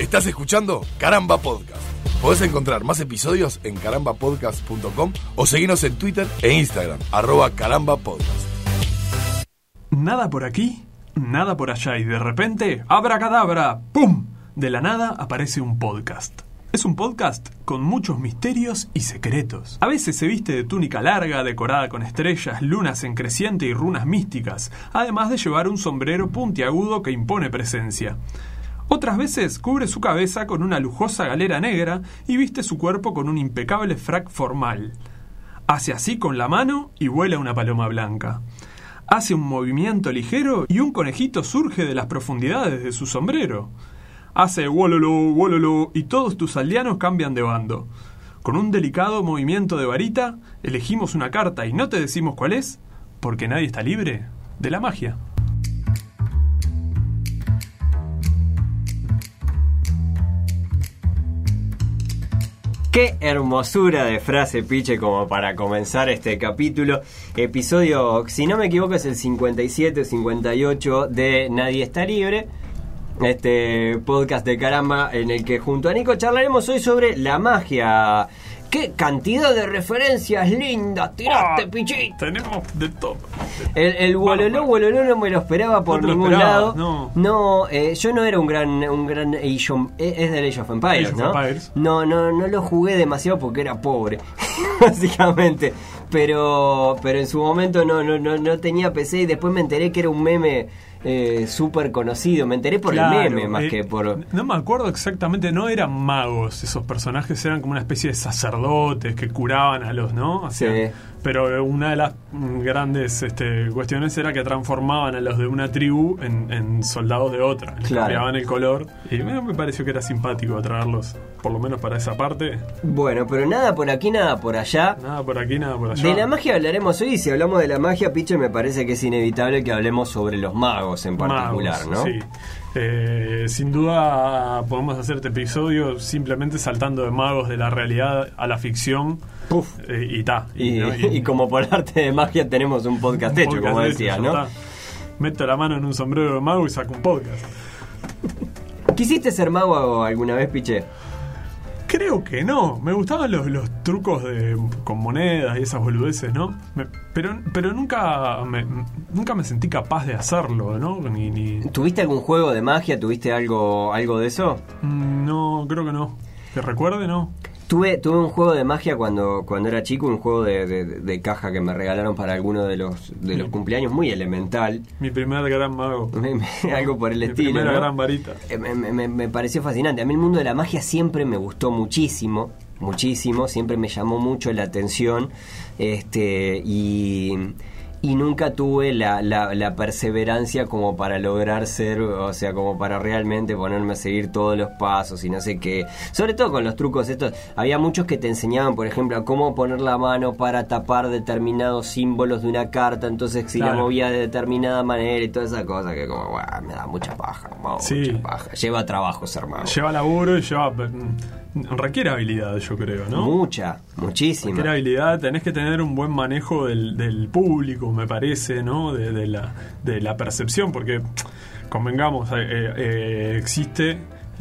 Estás escuchando Caramba Podcast. Podés encontrar más episodios en carambapodcast.com o seguirnos en Twitter e Instagram, arroba carambapodcast. Nada por aquí, nada por allá y de repente, abracadabra, ¡pum! De la nada aparece un podcast. Es un podcast con muchos misterios y secretos. A veces se viste de túnica larga, decorada con estrellas, lunas en creciente y runas místicas, además de llevar un sombrero puntiagudo que impone presencia. Otras veces cubre su cabeza con una lujosa galera negra y viste su cuerpo con un impecable frac formal. Hace así con la mano y vuela una paloma blanca. Hace un movimiento ligero y un conejito surge de las profundidades de su sombrero hace wololo, wololo y todos tus aldeanos cambian de bando. Con un delicado movimiento de varita, elegimos una carta y no te decimos cuál es, porque nadie está libre de la magia. Qué hermosura de frase, Piche, como para comenzar este capítulo. Episodio, si no me equivoco, es el 57 o 58 de Nadie está libre este podcast de caramba en el que junto a Nico charlaremos hoy sobre la magia. ¡Qué cantidad de referencias lindas! ¡Tiraste, ah, pichito! Tenemos de todo. El, el Wololó, Wololó no me lo esperaba por ningún lado. No, no eh, yo no era un gran un gran Age eh, es de Age of Empires, ¿no? No, no, no lo jugué demasiado porque era pobre, básicamente. Pero, pero en su momento no, no, no, no tenía PC y después me enteré que era un meme eh, súper conocido. Me enteré por el meme más eh, que por. No me acuerdo exactamente, no eran magos esos personajes, eran como una especie de sacerdotes que curaban a los, ¿no? sí pero una de las grandes este, cuestiones era que transformaban a los de una tribu en, soldados de otra, cambiaban el color y me, me pareció que era simpático traerlos, por lo menos para esa parte. Bueno, pero nada por aquí, nada por allá. Nada por aquí, nada por allá. De la magia hablaremos hoy y si hablamos de la magia, Piche, me parece que es inevitable que hablemos sobre los magos en particular, ¿no? Sí. Eh, sin duda podemos hacer este episodio simplemente saltando de magos de la realidad a la ficción. Eh, y ta. Y, como por arte de magia tenemos un podcast hecho, como decía, ¿no? Meto la mano en un sombrero de mago y saco un podcast. ¿Quisiste ser mago alguna vez, Piche? Creo que no. Me gustaban los, los trucos de, con monedas y esas boludeces, ¿no? pero pero nunca, me, nunca me sentí capaz de hacerlo, ¿no? Ni, ¿Tuviste algún juego de magia? ¿Tuviste algo, algo de eso? Mm, no, creo que no. Que recuerde, no. Tuve, tuve un juego de magia cuando, cuando era chico, un juego de, caja que me regalaron para alguno de los, de los cumpleaños, muy elemental. Mi primer gran mago. Algo por el estilo. Mi primera gran varita. Eh, me, me, pareció fascinante. A mí el mundo de la magia siempre me gustó muchísimo, muchísimo, siempre me llamó mucho la atención. Este, y y nunca tuve la, la, perseverancia como para lograr ser, o sea, como para realmente ponerme a seguir todos los pasos y no sé qué. Sobre todo con los trucos estos, había muchos que te enseñaban, por ejemplo, a cómo poner la mano para tapar determinados símbolos de una carta, entonces si la movía de determinada manera y toda esa cosa que como, me da mucha paja, mucha paja. Lleva trabajo ser mago. Lleva laburo y lleva requiere habilidad, yo creo, ¿no? Mucha, muchísima. Requiere habilidad, tenés que tener un buen manejo del, del público, me parece, ¿no? De, la, de la percepción, porque, convengamos, eh, eh, existe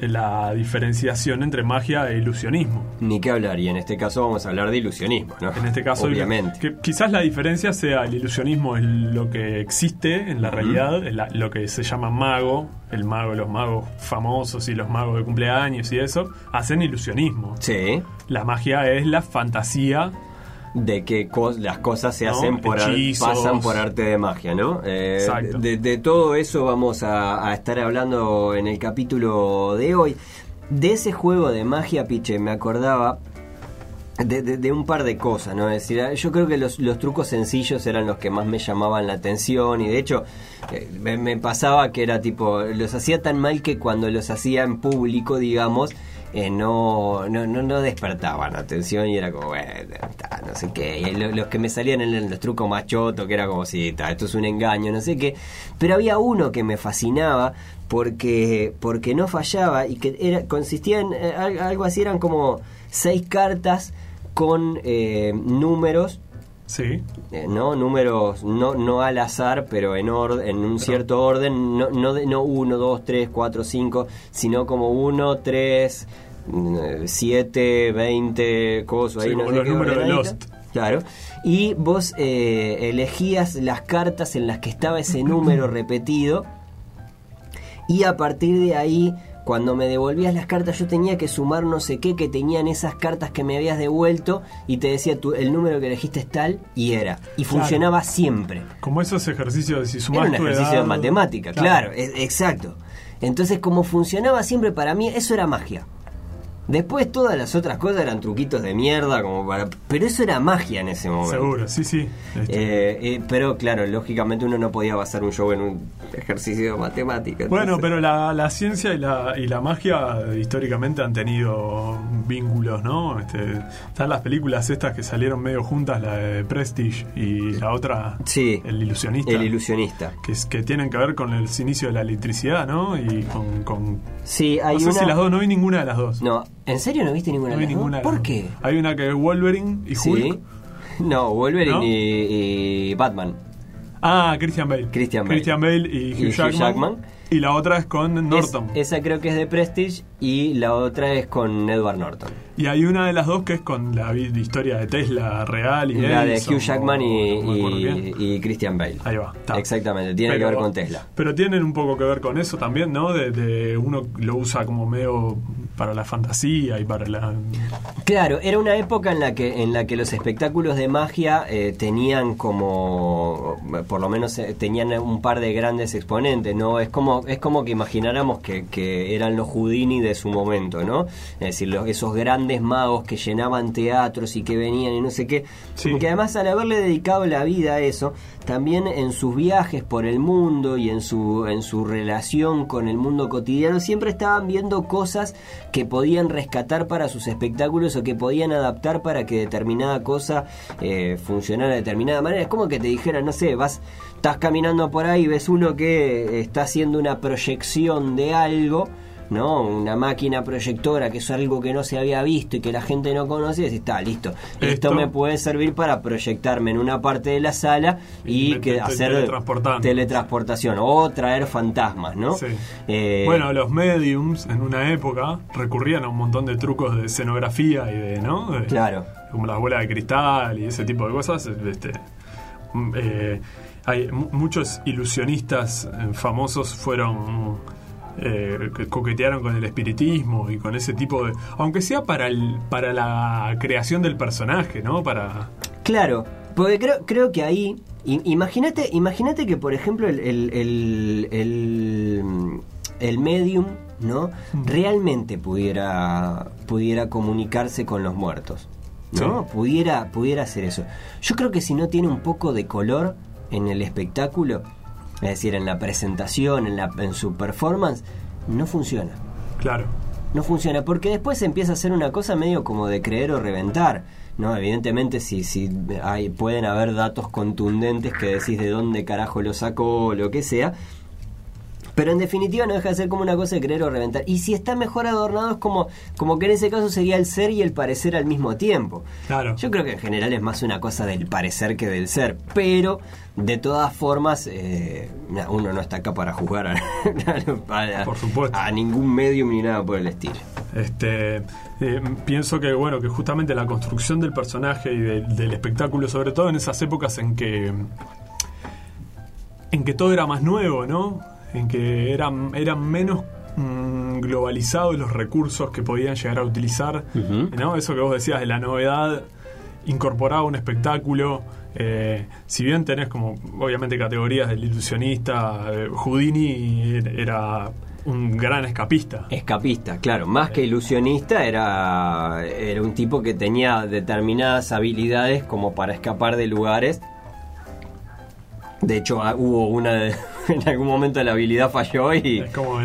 la diferenciación entre magia e ilusionismo. Ni qué hablar, y en este caso vamos a hablar de ilusionismo, ¿no? En este caso, obviamente. Que quizás la diferencia sea el ilusionismo es lo que existe en la realidad, lo que se llama mago, el mago, los magos famosos y los magos de cumpleaños y eso, hacen ilusionismo. Sí. La magia es la fantasía de que las cosas se hacen por pasan por arte de magia, ¿no? Eh, de, todo eso vamos a, estar hablando en el capítulo de hoy. De ese juego de magia, Piche, me acordaba de, un par de cosas, ¿no? Es decir, yo creo que los, trucos sencillos eran los que más me llamaban la atención y de hecho eh, me, pasaba que era tipo, los hacía tan mal que cuando los hacía en público, digamos, eh, no, no, no, despertaban atención y era como, bueno, no sé qué. Y los que me salían en los trucos más chotos, que era como, si, esto es un engaño, no sé qué. Pero había uno que me fascinaba porque, porque no fallaba y que era, consistía en eh, algo así, eran como seis cartas con eh, números Sí. Eh, ¿No? Números, no, no al azar, pero en, en un cierto orden, no, no, no 1, 2, 3, 4, 5, sino como 1, 3, 7, 20, cosas ahí, no sé qué. de Lost. Claro. Y vos eh, elegías las cartas en las que estaba ese número repetido. Y a partir de ahí cuando me devolvías las cartas yo tenía que sumar no sé qué que tenían esas cartas que me habías devuelto y te decía tú, el número que elegiste es tal y era. Y funcionaba siempre. Como esos ejercicios de si sumas Era un ejercicio de matemática, claro, exacto. Entonces como funcionaba siempre para mí, eso era magia. Después todas las otras cosas eran truquitos de mierda, como para. Pero eso era magia en ese momento. Seguro, sí, sí. Este. Eh, pero claro, lógicamente uno no podía basar un show en un ejercicio de matemática. Bueno, pero la, ciencia y la, y la magia históricamente han tenido vínculos, ¿no? Este, están las películas estas que salieron medio juntas, la de Prestige y la otra, sí, El ilusionista. El ilusionista. Que, es, que tienen que ver con el inicio de la electricidad, ¿no? Y con. con sí, hay no sé si las dos, no vi ninguna de las dos. No, ¿En serio no viste ninguna? No vi ninguna. ¿Por qué? Hay una que es Wolverine y Hulk. No, Wolverine Y, Batman. Ah, Christian Bale. Christian Bale. Christian Bale y Hugh, Jackman. Y la otra es con Norton. esa creo que es de Prestige y la otra es con Edward Norton. Y hay una de las dos que es con la historia de Tesla real y la de Hugh Jackman y, Christian Bale. Ahí va. Exactamente, tiene que ver con Tesla. Pero tienen un poco que ver con eso también, ¿no? De, uno lo usa como medio para la fantasía y para la Claro, era una época en la que en la que los espectáculos de magia eh, tenían como por lo menos eh, tenían un par de grandes exponentes, ¿no? Es como es como que imagináramos que, que eran los Houdini de su momento, ¿no? Es decir, los, esos grandes magos que llenaban teatros y que venían y no sé qué. Sí. Que además al haberle dedicado la vida a eso, también en sus viajes por el mundo y en su, en su relación con el mundo cotidiano, siempre estaban viendo cosas que podían rescatar para sus espectáculos o que podían adaptar para que determinada cosa eh, funcionara de determinada manera. Es como que te dijeran, no sé, vas, estás caminando por ahí, ves uno que está haciendo una proyección de algo ¿no? Una máquina proyectora, que es algo que no se había visto y que la gente no conocía, y está, listo. Esto, me puede servir para proyectarme en una parte de la sala y, que hacer teletransportación o traer fantasmas, ¿no? Eh, bueno, los mediums en una época recurrían a un montón de trucos de escenografía y de, ¿no? claro. Como las bolas de cristal y ese tipo de cosas. Este, mm, eh, hay muchos ilusionistas eh, famosos fueron eh, coquetearon con el espiritismo y con ese tipo de... Aunque sea para, el, para la creación del personaje, ¿no? Para... Claro, porque creo, creo que ahí... Imagínate, imagínate que, por ejemplo, el, el, el, medium, ¿no? Realmente pudiera, pudiera comunicarse con los muertos. ¿no? Pudiera, pudiera hacer eso. Yo creo que si no tiene un poco de color en el espectáculo, es decir, en la presentación, en, la, en su performance, no funciona. Claro. No funciona, porque después empieza a ser una cosa medio como de creer o reventar. ¿no? Evidentemente, si, si hay, pueden haber datos contundentes que decís de dónde carajo lo sacó o lo que sea, pero en definitiva no deja de ser como una cosa de creer o reventar. Y si está mejor adornado es como, como que en ese caso sería el ser y el parecer al mismo tiempo. Claro. Yo creo que en general es más una cosa del parecer que del ser. Pero de todas formas, eh, uno no está acá para juzgar a, por supuesto. a ningún medio ni nada por el estilo. Este, eh, pienso que bueno que justamente la construcción del personaje y del espectáculo, sobre todo en esas épocas en que en que todo era más nuevo, ¿no? En que eran, eran menos mm, globalizados los recursos que podían llegar a utilizar. ¿no? Eso que vos decías de la novedad incorporaba un espectáculo. Eh, si bien tenés como obviamente categorías del ilusionista, eh, Houdini era un gran escapista. Escapista, claro. Más que ilusionista, era, era un tipo que tenía determinadas habilidades como para escapar de lugares. De hecho, ah, hubo una de, en algún momento la habilidad falló y,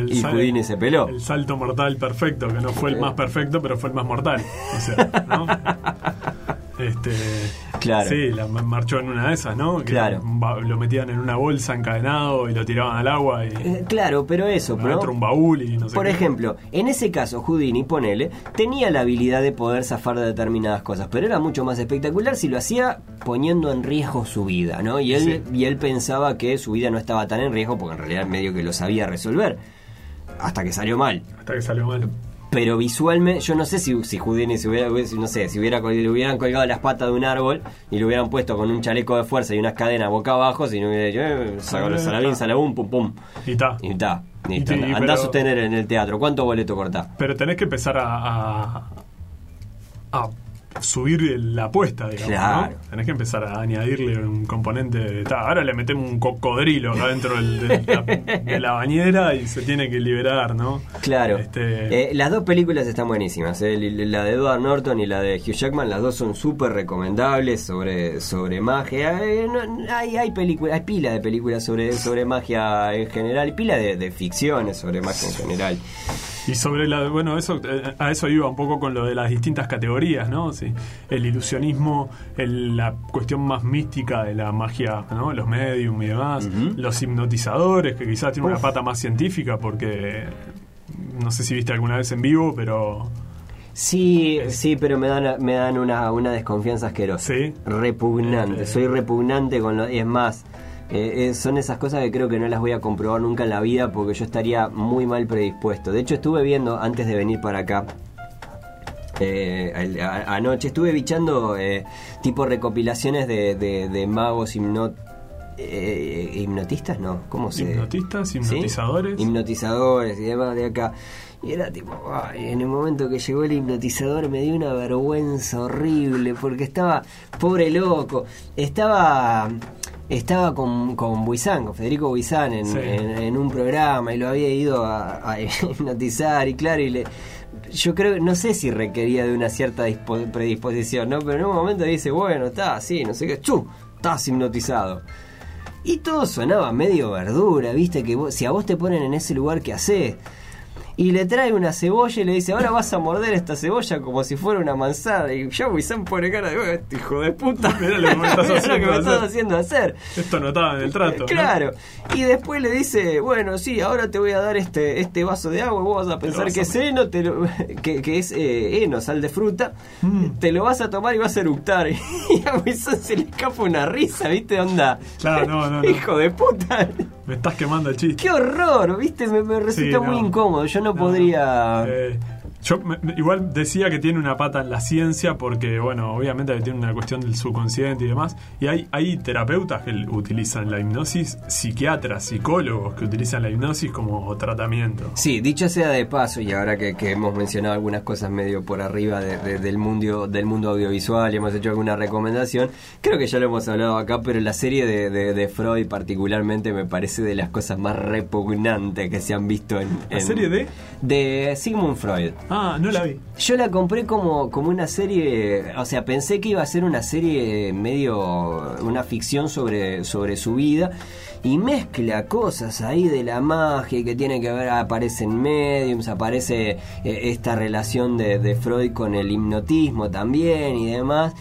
y Houdini se peló. El salto mortal perfecto, que no fue el más perfecto, pero fue el más mortal. O sea, ¿no? este... Claro. Sí, la, marchó en una de esas, ¿no? claro. Lo metían en una bolsa encadenado y lo tiraban al agua. Y, eh, claro, pero eso. Pero, un baúl y no sé Por ejemplo, en ese caso, Houdini, ponele, tenía la habilidad de poder zafar de determinadas cosas, pero era mucho más espectacular si lo hacía poniendo en riesgo su vida, ¿no? Y él, y él pensaba que su vida no estaba tan en riesgo porque en realidad medio que lo sabía resolver. Hasta que salió mal. Hasta que salió mal pero visualmente, yo no sé si, si Houdini se hubiera, no sé, si hubiera, le hubieran colgado las patas de un árbol y lo hubieran puesto con un chaleco de fuerza y unas cadenas boca abajo, si no hubiera dicho, eh, salabín, salabum, pum, pum. Y está. Y está. Andá a sostener en el teatro. ¿Cuánto boleto cortás? Pero tenés que empezar a, a subir la apuesta, digamos. Tenés que empezar a añadirle un componente de. ahora le metemos un cocodrilo acá dentro de, la, bañera y se tiene que liberar, ¿no? Claro. Este... Eh, las dos películas están buenísimas. Eh, la de Edward Norton y la de Hugh Jackman, las dos son súper recomendables sobre, sobre magia. Eh, hay, hay, películas, hay pila de películas sobre, sobre magia en general, pila de, de ficciones sobre magia en general. Y sobre la, bueno, eso eh, a eso iba un poco con lo de las distintas categorías, ¿no? Sí, el ilusionismo, la cuestión más mística de la magia, ¿no? Los medium y demás, los hipnotizadores, que quizás tienen una pata más científica porque no sé si viste alguna vez en vivo, pero Sí, sí, pero me dan me dan una, una desconfianza asquerosa. Sí. Repugnante. Eh, Soy repugnante con lo y es más eh, eh, son esas cosas que creo que no las voy a comprobar nunca en la vida porque yo estaría muy mal predispuesto. De hecho, estuve viendo antes de venir para acá. Eh, anoche estuve bichando tipo recopilaciones de, magos hipnotistas, no, ¿cómo se Hipnotistas, hipnotizadores. Hipnotizadores y demás de acá. Y era tipo, en el momento que llegó el hipnotizador me dio una vergüenza horrible porque estaba, pobre loco, estaba estaba con, con Buizán, con Federico Buizán en, un programa y lo había ido a, hipnotizar y claro, y le, yo creo, no sé si requería de una cierta predisposición, ¿no? Pero en un momento dice, bueno, está así, no sé qué, ¡chu! Estás hipnotizado. Y todo sonaba medio verdura, viste, que si a vos te ponen en ese lugar, ¿qué haces? Y le trae una cebolla y le dice, ahora vas a morder esta cebolla como si fuera una manzana. Y yo, Wissam pone cara de, este hijo de puta, mira lo que me estás, haciendo, haciendo hacer. Esto no estaba en el trato. Claro. Y después le dice, bueno, sí, ahora te voy a dar este, este vaso de agua, vos vas a pensar que es heno, te que, que, es eh, heno, sal de fruta, mm. te lo vas a tomar y vas a eructar. y a Wissam se le escapa una risa, ¿viste? Onda. Claro, no, no, Hijo de puta. Me estás quemando el chiste. Qué horror, ¿viste? Me, me resulta muy incómodo. Yo no, podría... Eh, yo igual decía que tiene una pata en la ciencia porque, bueno, obviamente tiene una cuestión del subconsciente y demás. Y hay, hay terapeutas que utilizan la hipnosis, psiquiatras, psicólogos que utilizan la hipnosis como tratamiento. Sí, dicho sea de paso, y ahora que, hemos mencionado algunas cosas medio por arriba del, mundo, del mundo audiovisual y hemos hecho alguna recomendación, creo que ya lo hemos hablado acá, pero la serie de, de, Freud particularmente me parece de las cosas más repugnantes que se han visto en... ¿La serie de? De Sigmund Freud. Ah, no la vi. Yo la compré como, como una serie, o sea, pensé que iba a ser una serie medio, una ficción sobre, sobre su vida y mezcla cosas ahí de la magia que tiene que ver, aparecen mediums, aparece eh, esta relación de, Freud con el hipnotismo también y demás.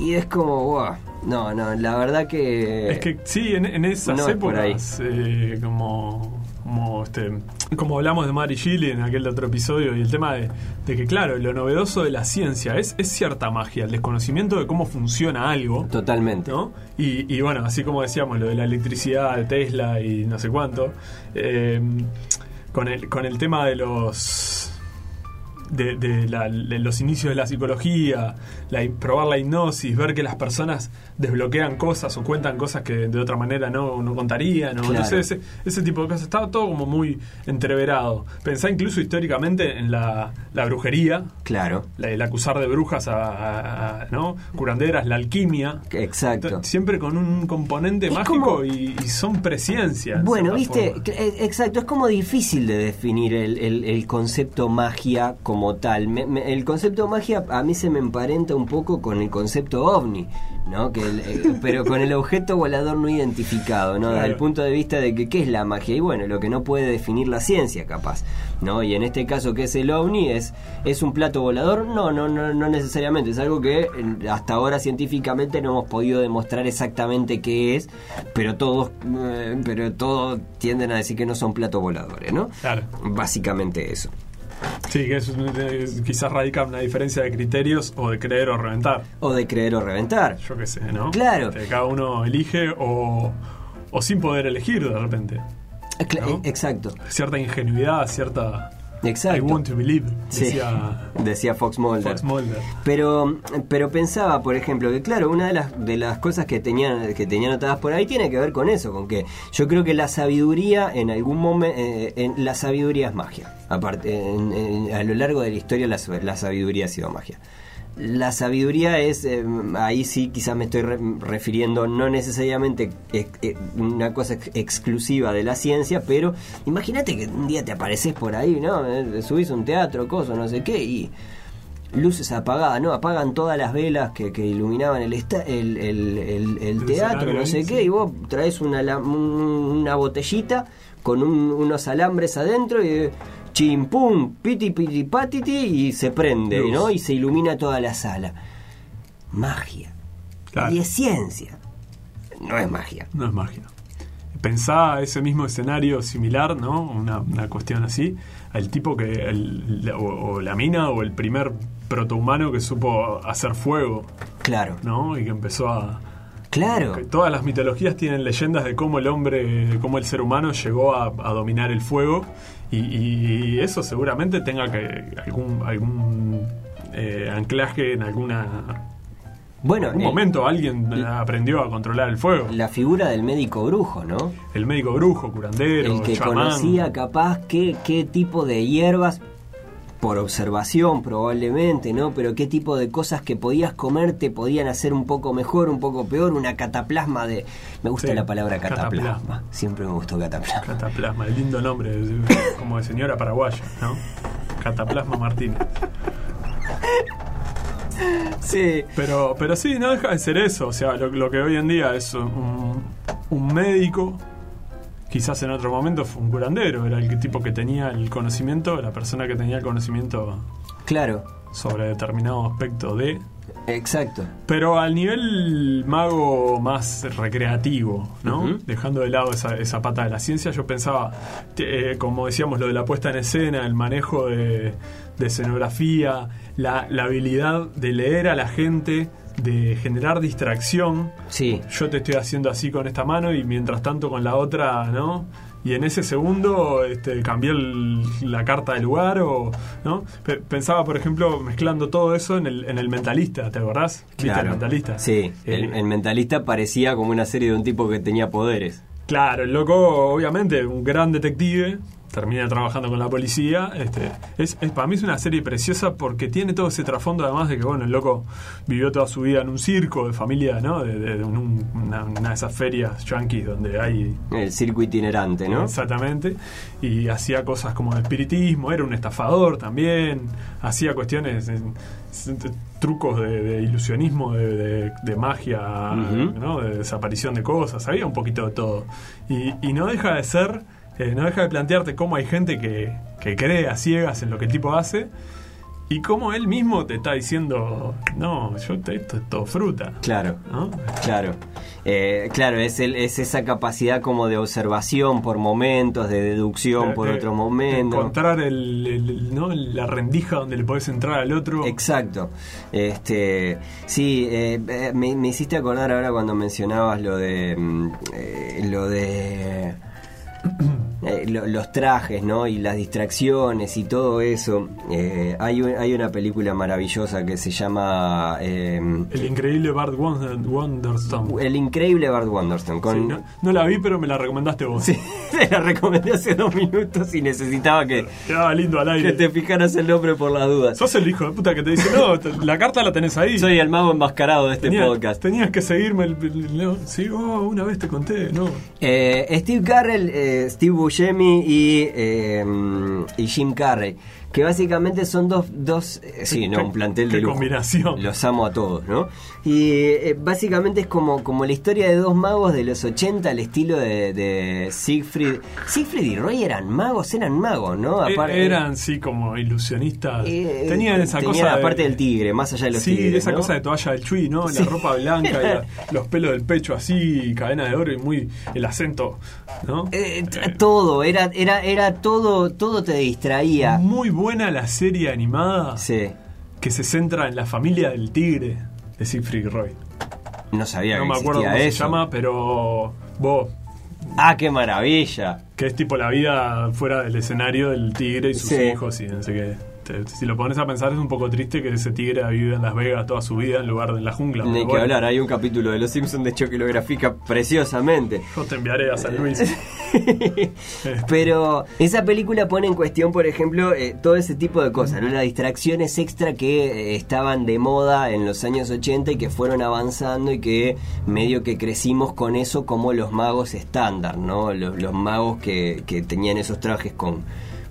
Y es como, wow, no, no, la verdad que... Es que sí, en, esas épocas, eh, como como este como hablamos de Mary Shelley en aquel otro episodio y el tema de, que claro lo novedoso de la ciencia es, es cierta magia el desconocimiento de cómo funciona algo totalmente ¿no? y, bueno así como decíamos lo de la electricidad de Tesla y no sé cuánto eh, con el con el tema de los de, los inicios de la psicología, probar la hipnosis, ver que las personas desbloquean cosas o cuentan cosas que de otra manera no, no contarían. Entonces, ese, tipo de cosas estaba todo como muy entreverado. Pensá incluso históricamente en la, brujería. Claro. el acusar de brujas a, ¿no? curanderas, la alquimia. Exacto. Siempre con un componente mágico y, son presciencia. Bueno, viste, eh, exacto, es como difícil de definir el, el concepto magia como tal. el concepto magia a mí se me emparenta un poco con el concepto ovni. ¿no? Que eh, pero con el objeto volador no identificado, ¿no? Desde el punto de vista de que qué es la magia y bueno, lo que no puede definir la ciencia, capaz, ¿no? Y en este caso que es el ovni es es un plato volador, no, no, no, no necesariamente, es algo que hasta ahora científicamente no hemos podido demostrar exactamente qué es, pero todos eh, pero todos tienden a decir que no son platos voladores, ¿no? Claro. Básicamente eso. Sí, que es, quizás radica una diferencia de criterios o de creer o reventar. O de creer o reventar. Yo qué sé, ¿no? Claro. Que cada uno elige o, o sin poder elegir de repente. Exacto. Cierta ingenuidad, cierta Exacto. I want to believe, decía, Fox, Mulder. Mulder. Pero, pero pensaba, por ejemplo, que claro, una de las, de las cosas que tenían que tenía anotadas por ahí tiene que ver con eso, con que yo creo que la sabiduría en algún momento, eh, en, la sabiduría es magia. Aparte, a lo largo de la historia la, la sabiduría ha sido magia. La sabiduría es, eh, ahí sí quizás me estoy refiriendo no necesariamente eh, una cosa exclusiva de la ciencia, pero imagínate que un día te apareces por ahí, ¿no? Eh, subís un teatro, cosa, no sé qué, y luces apagadas, ¿no? Apagan todas las velas que, iluminaban el, el, teatro, no sé qué, y vos traes una, una botellita con unos alambres adentro y chimpum, piti piti patiti y se prende, ¿no? Y se ilumina toda la sala. Magia. Y es ciencia. No es magia. No es magia. Pensá ese mismo escenario similar, ¿no? Una, cuestión así. El tipo que. o, la mina o el primer protohumano que supo hacer fuego. Claro. ¿No? Y que empezó a. Claro. todas las mitologías tienen leyendas de cómo el hombre, cómo el ser humano llegó a, a dominar el fuego y, eso seguramente tenga que algún, algún eh, anclaje en alguna bueno, en algún momento alguien aprendió a controlar el fuego. La figura del médico brujo, ¿no? El médico brujo, curandero, el que conocía capaz qué, qué tipo de hierbas por observación probablemente, ¿no? Pero qué tipo de cosas que podías comer te podían hacer un poco mejor, un poco peor, una cataplasma de... Me gusta la palabra cataplasma. Siempre me gustó cataplasma. Cataplasma, el lindo nombre, como de señora paraguaya, ¿no? Cataplasma Martínez. Sí. Pero, pero sí, no deja de ser eso. O sea, lo, que hoy en día es un, un médico quizás en otro momento fue un curandero, era el tipo que tenía el conocimiento, la persona que tenía el conocimiento claro. sobre determinado aspecto de... Exacto. Pero al nivel mago más recreativo, ¿no? Dejando de lado esa, esa, pata de la ciencia, yo pensaba, eh, como decíamos, lo de la puesta en escena, el manejo de, escenografía, la, la habilidad de leer a la gente de generar distracción. Sí. Yo te estoy haciendo así con esta mano y mientras tanto con la otra, ¿no? Y en ese segundo este, cambié la carta de lugar o, ¿no? Pensaba, por ejemplo, mezclando todo eso en el, en el mentalista, ¿te acordás? ¿Viste el mentalista? Sí, el, eh, el mentalista parecía como una serie de un tipo que tenía poderes. Claro, el loco, obviamente, un gran detective, termina trabajando con la policía. Este, es, para mí es una serie preciosa porque tiene todo ese trasfondo, además de que, bueno, el loco vivió toda su vida en un circo de familia, ¿no? De, una, de esas ferias yankees donde hay... El circo itinerante, ¿no? Exactamente. Y hacía cosas como de espiritismo, era un estafador también, hacía cuestiones... trucos de, ilusionismo, de, magia, ¿no? de desaparición de cosas, había un poquito de todo. Y, y no deja de ser eh, no deja de plantearte cómo hay gente que, que cree a ciegas en lo que el tipo hace y cómo él mismo te está diciendo, no, yo te, esto es todo fruta. Claro, claro. Eh, claro, es, el, es esa capacidad como de observación por momentos, de deducción por otro momento. encontrar el, ¿no? la rendija donde le podés entrar al otro. Exacto. Este, sí, eh, me, me, hiciste acordar ahora cuando mencionabas lo de... Mm, lo de Eh, los trajes, ¿no? Y las distracciones y todo eso. Eh, hay, hay una película maravillosa que se llama... Eh, el increíble Bart Wonderstone. El increíble Bart Wonderstone. no, la vi, pero me la recomendaste vos. Sí, te la recomendé hace dos minutos y necesitaba que... Quedaba lindo al aire. Que te fijaras el nombre por las dudas. Sos el hijo de puta que te dice, no, la carta la tenés ahí. Soy el mago enmascarado de este podcast. Tenías que seguirme. sí, oh, una vez te conté, ¿no? Steve Carrell, Steve Bush Buscemi y, em, y Jim Carrey. que básicamente son dos, dos eh, sí, no, un plantel de combinación. Los amo a todos, ¿no? Y eh, básicamente es como, como la historia de dos magos de los 80 al estilo de, de Siegfried. Siegfried y Roy eran magos, eran magos, ¿no? E, eran, sí, como ilusionistas. tenían esa cosa. la parte del tigre, más allá de los tigres. Sí, esa cosa de toalla del chui, ¿no? La ropa blanca, y los pelos del pecho así, cadena de oro y muy. el acento, ¿no? todo, era, era, era todo, todo te distraía. Muy buena la serie animada que se centra en la familia del tigre de Siegfried Roy. No sabía no que me acuerdo cómo se llama, pero vos. Ah, qué maravilla. Que es tipo la vida fuera del escenario del tigre y sus hijos y no sé qué. Este, si lo pones a pensar es un poco triste que ese tigre ha vivido en Las Vegas toda su vida en lugar de en la jungla. Ni que hablar, hay un capítulo de Los Simpsons de hecho que lo grafica preciosamente. Yo te enviaré a San Luis. Pero esa película pone en cuestión, por ejemplo, eh, todo ese tipo de cosas, ¿no? las distracciones extra que eh, estaban de moda en los años 80 y que fueron avanzando y que medio que crecimos con eso como los magos estándar, ¿no? Los, magos que, que tenían esos trajes con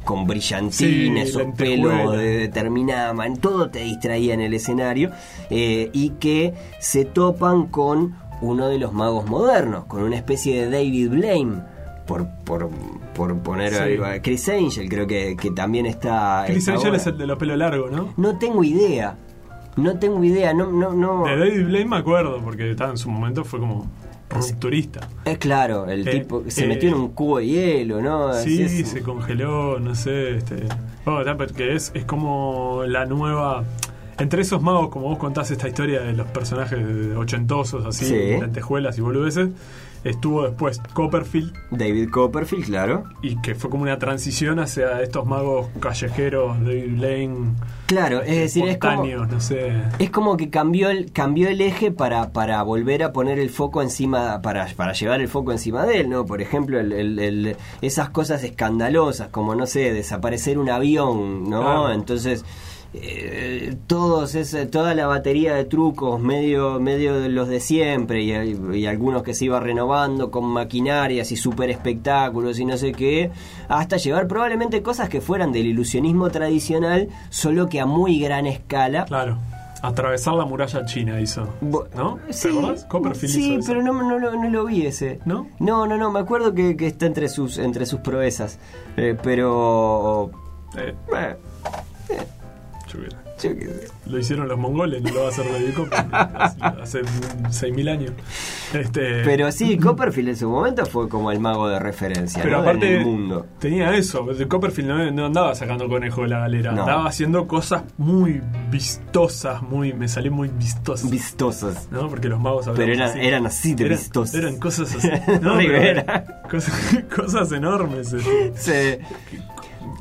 con brillantines, esos pelos determinaban, todo te distraía en el escenario, eh, y que se topan con uno de los magos modernos, con una especie de David Blaine, por, por, por poner a Chris Angel, creo que, también está. Chris Angel es el de los pelos largos, ¿no? No tengo idea. No tengo idea, no, no, no. De David Blaine me acuerdo, porque estaba en su momento fue como turista. Es claro, el eh, tipo se metió en un cubo de hielo, ¿no? Sí, se congeló, no sé. Este, bueno, porque es, es como la nueva. Entre esos magos, como vos contás esta historia de los personajes ochentosos, así, lentejuelas y boludeces, Estuvo después Copperfield. David Copperfield, claro. Y que fue como una transición hacia estos magos callejeros, David Lane. Claro, es decir, es como, no sé. es como que cambió el, cambió el eje para, para volver a poner el foco encima, para, para llevar el foco encima de él, ¿no? Por ejemplo, el, esas cosas escandalosas, como, no sé, desaparecer un avión, ¿no? Entonces eh, todos ese, toda la batería de trucos, medio, medio de los de siempre, y, algunos que se iba renovando con maquinarias y super espectáculos y no sé qué, hasta llevar probablemente cosas que fueran del ilusionismo tradicional, solo que a muy gran escala. Claro. Atravesar la muralla china hizo. ¿No? Sí, sí pero no, no, no, lo vi ese. ¿No? No, no, no. Me acuerdo que, está entre sus, entre sus proezas. Eh, pero. Eh, lo hicieron los mongoles, no lo va a hacer David Copperfield hace 6.000 años. Este... Pero sí, Copperfield en su momento fue como el mago de referencia Pero aparte, en el mundo. Tenía eso. Copperfield no, andaba sacando conejo de la galera, andaba haciendo cosas muy vistosas, muy me salió muy vistosas. Vistosas. ¿No? Porque los magos Pero eran así, eran así de vistosas. Eran cosas así. ¿no? Cosas, cosas, enormes. Este. Sí.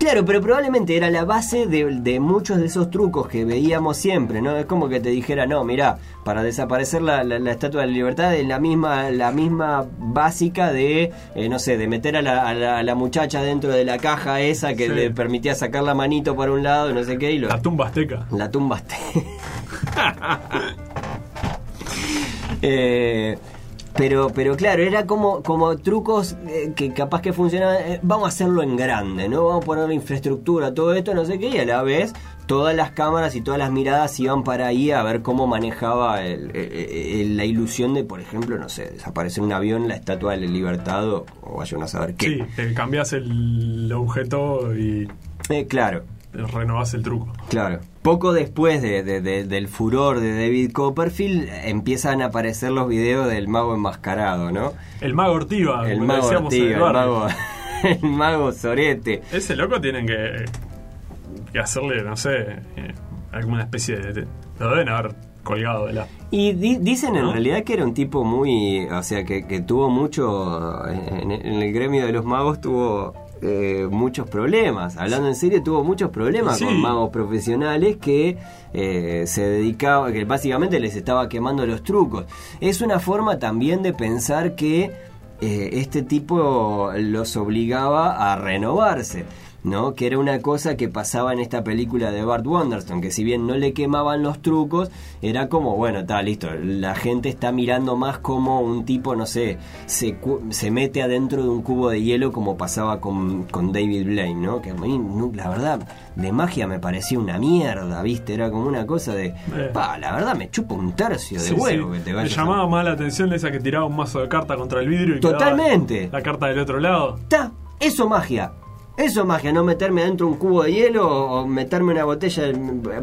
Claro, pero probablemente era la base de, muchos de esos trucos que veíamos siempre, ¿no? Es como que te dijera, no, mira, para desaparecer la, Estatua de la Libertad es la misma, la misma básica de, eh, no sé, de meter a la, muchacha dentro de la caja esa que le permitía sacar la manito para un lado, no sé qué. Y la tumba azteca. La tumba azteca. eh, pero, pero claro, era como, como trucos eh, que capaz que funcionaban. Eh, vamos a hacerlo en grande, ¿no? Vamos a poner la infraestructura, todo esto, no sé qué, y a la vez todas las cámaras y todas las miradas iban para ahí a ver cómo manejaba la ilusión de, por ejemplo, no sé, desaparecer un avión, la estatua de la libertad o, vayan a saber qué. Sí, eh, cambias el objeto y. claro renovás el truco. Claro. Poco después de, del furor de David Copperfield empiezan a aparecer los videos del mago enmascarado, ¿no? El mago Ortiva, el mago Ortiva, el mago, el mago Sorete. Ese loco tienen que, que hacerle, no sé, eh, alguna especie de... Lo deben haber colgado de la... Y dicen en realidad que era un tipo muy... O sea, que, tuvo mucho... en el gremio de los magos tuvo eh, muchos problemas. Hablando en serio, tuvo muchos problemas con magos profesionales que eh, se dedicaban, que básicamente les estaba quemando los trucos. Es una forma también de pensar que eh, este tipo los obligaba a renovarse. ¿No? Que era una cosa que pasaba en esta película de Bart Wonderstone, que si bien no le quemaban los trucos, era como, bueno, está listo, la gente está mirando más como un tipo, no sé, se, se mete adentro de un cubo de hielo como pasaba con, con David Blaine, ¿no? Que a mí, la verdad, de magia me parecía una mierda, ¿viste? Era como una cosa de, eh. pa, la verdad me chupa un tercio de huevo que te Me llamaba más la atención esa que tiraba un mazo de carta contra el vidrio y Totalmente. La carta del otro lado. Está, eso magia. Eso es magia, no meterme dentro de un cubo de hielo o meterme una botella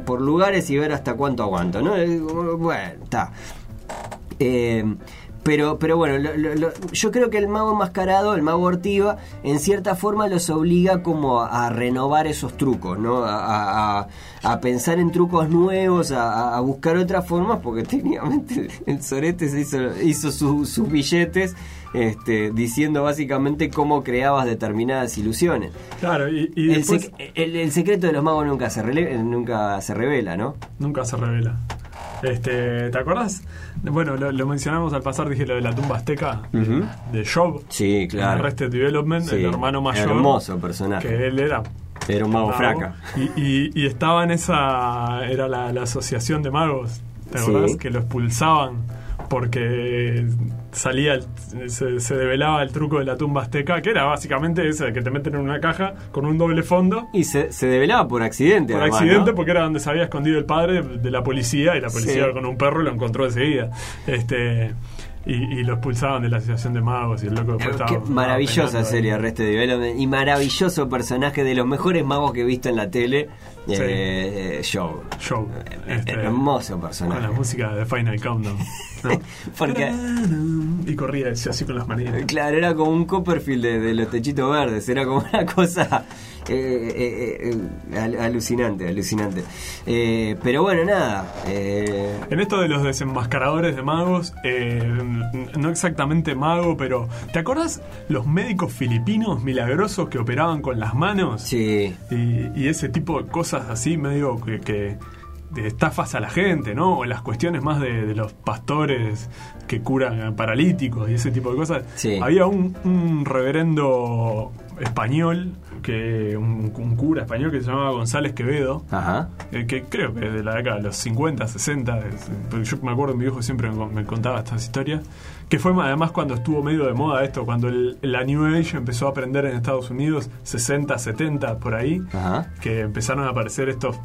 por lugares y ver hasta cuánto aguanto, ¿no? Eh, bueno, está. Eh, pero, pero bueno, yo creo que el mago enmascarado, el mago ortiva, en cierta forma los obliga como a, renovar esos trucos, ¿no? A, pensar en trucos nuevos, a, buscar otras formas, porque técnicamente el se hizo, hizo sus billetes este, diciendo básicamente cómo creabas determinadas ilusiones. Claro, y, el, secreto de los magos nunca se, nunca se revela, ¿no? Nunca se revela. Este, ¿Te acordás? Bueno, lo, mencionamos al pasar, dije lo de la tumba azteca de Job. Sí, claro. Arrested Development, el hermano mayor. Hermoso personaje. Que él era. Era un mago, fraca. Y, estaba en esa. Era la, asociación de magos. ¿Te acordás? Que lo expulsaban porque salía, se, develaba el truco de la tumba azteca, que era básicamente ese, que te meten en una caja con un doble fondo. Y se, se develaba por accidente. Por accidente, porque era donde se había escondido el padre de la policía, y la policía con un perro lo encontró enseguida. Este, y, lo expulsaban de la asociación de magos y el loco después estaba, maravillosa serie Arrested Development y maravilloso personaje de los mejores magos que he visto en la tele eh, show show eh, este, hermoso personaje. con la música de Final Countdown Porque, y corría así con las manitas. Claro era como un Copperfield de, los techitos verdes era como una cosa eh, alucinante alucinante pero bueno nada en esto de los desenmascaradores de magos no exactamente mago pero ¿te acuerdas los médicos filipinos milagrosos que operaban con las manos? sí y ese tipo de cosas así medio que, de estafas a la gente, ¿no? O las cuestiones más de, los pastores que curan paralíticos y ese tipo de cosas. Había un, reverendo español, que un, cura español que se llamaba González Quevedo, eh, que creo que de la década de los 50, 60, yo me acuerdo, mi viejo siempre me contaba estas historias, que fue además cuando estuvo medio de moda esto, cuando la New Age empezó a aprender en Estados Unidos, 60, 70, por ahí, que empezaron a aparecer estos,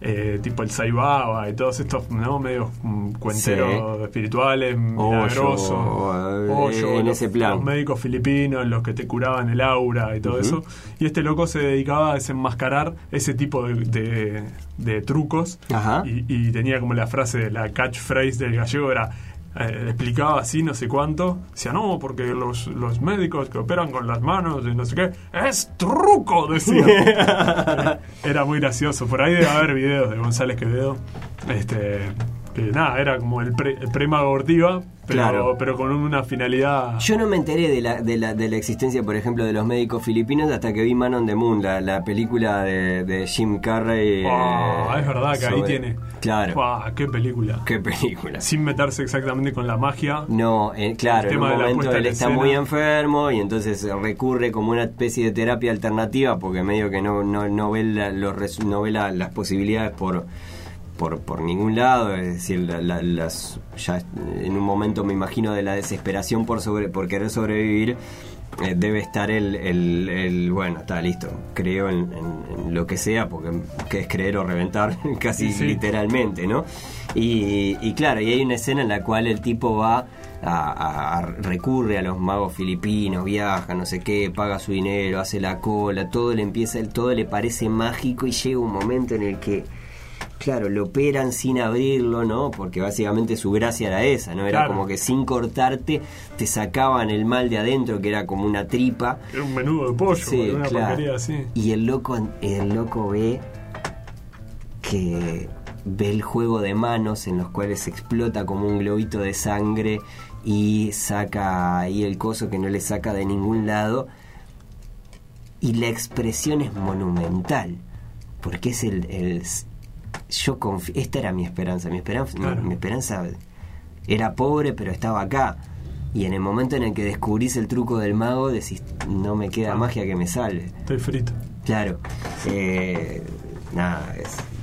eh, tipo el Saibaba y todos estos ¿no? medios mm, cuenteros espirituales, milagrosos, en ese plan. Los médicos filipinos, los que te curaban el aura y todo eso. Y este loco se dedicaba a desenmascarar ese tipo de, de, trucos. Y, y tenía como la frase, la catchphrase del gallego era eh, explicaba así no sé cuánto, decía, no, porque los, los médicos que operan con las manos y no sé qué, es truco, decía. era muy gracioso. Por ahí debe haber videos de González Quevedo. Este, que nada, era como el, pre, el pero, pero con una finalidad. Yo no me enteré de la, de, la, de la existencia, por ejemplo, de los médicos filipinos hasta que vi Man on the Moon, la, la película de, Jim Carrey. Ah, es verdad que ahí tiene. Claro. qué película. Qué película. Sin meterse exactamente con la magia. No, eh, claro, en un momento él está muy enfermo y entonces recurre como una especie de terapia alternativa porque medio que no, no, no ve, los, no ve las posibilidades por por, por ningún lado, es decir, las, ya en un momento me imagino de la desesperación por, sobre, por querer sobrevivir, eh, debe estar el, el, bueno, está listo, creo en, lo que sea, porque que es creer o reventar, casi literalmente, ¿no? Y, y, claro, y hay una escena en la cual el tipo va a, recurre a los magos filipinos, viaja, no sé qué, paga su dinero, hace la cola, todo le empieza, todo le parece mágico y llega un momento en el que Claro, lo operan sin abrirlo, ¿no? Porque básicamente su gracia era esa, ¿no? Era como que sin cortarte te sacaban el mal de adentro, que era como una tripa. Era un menudo de pollo, una claro. así. Y el loco, el loco ve que ve el juego de manos en los cuales explota como un globito de sangre y saca ahí el coso que no le saca de ningún lado. Y la expresión es monumental, porque es el, el yo esta era mi esperanza, mi esperanza, mi, esperanza era pobre pero estaba acá. Y en el momento en el que descubrís el truco del mago, decís, no me queda magia que me salve. Estoy frito. Claro. Eh, nada,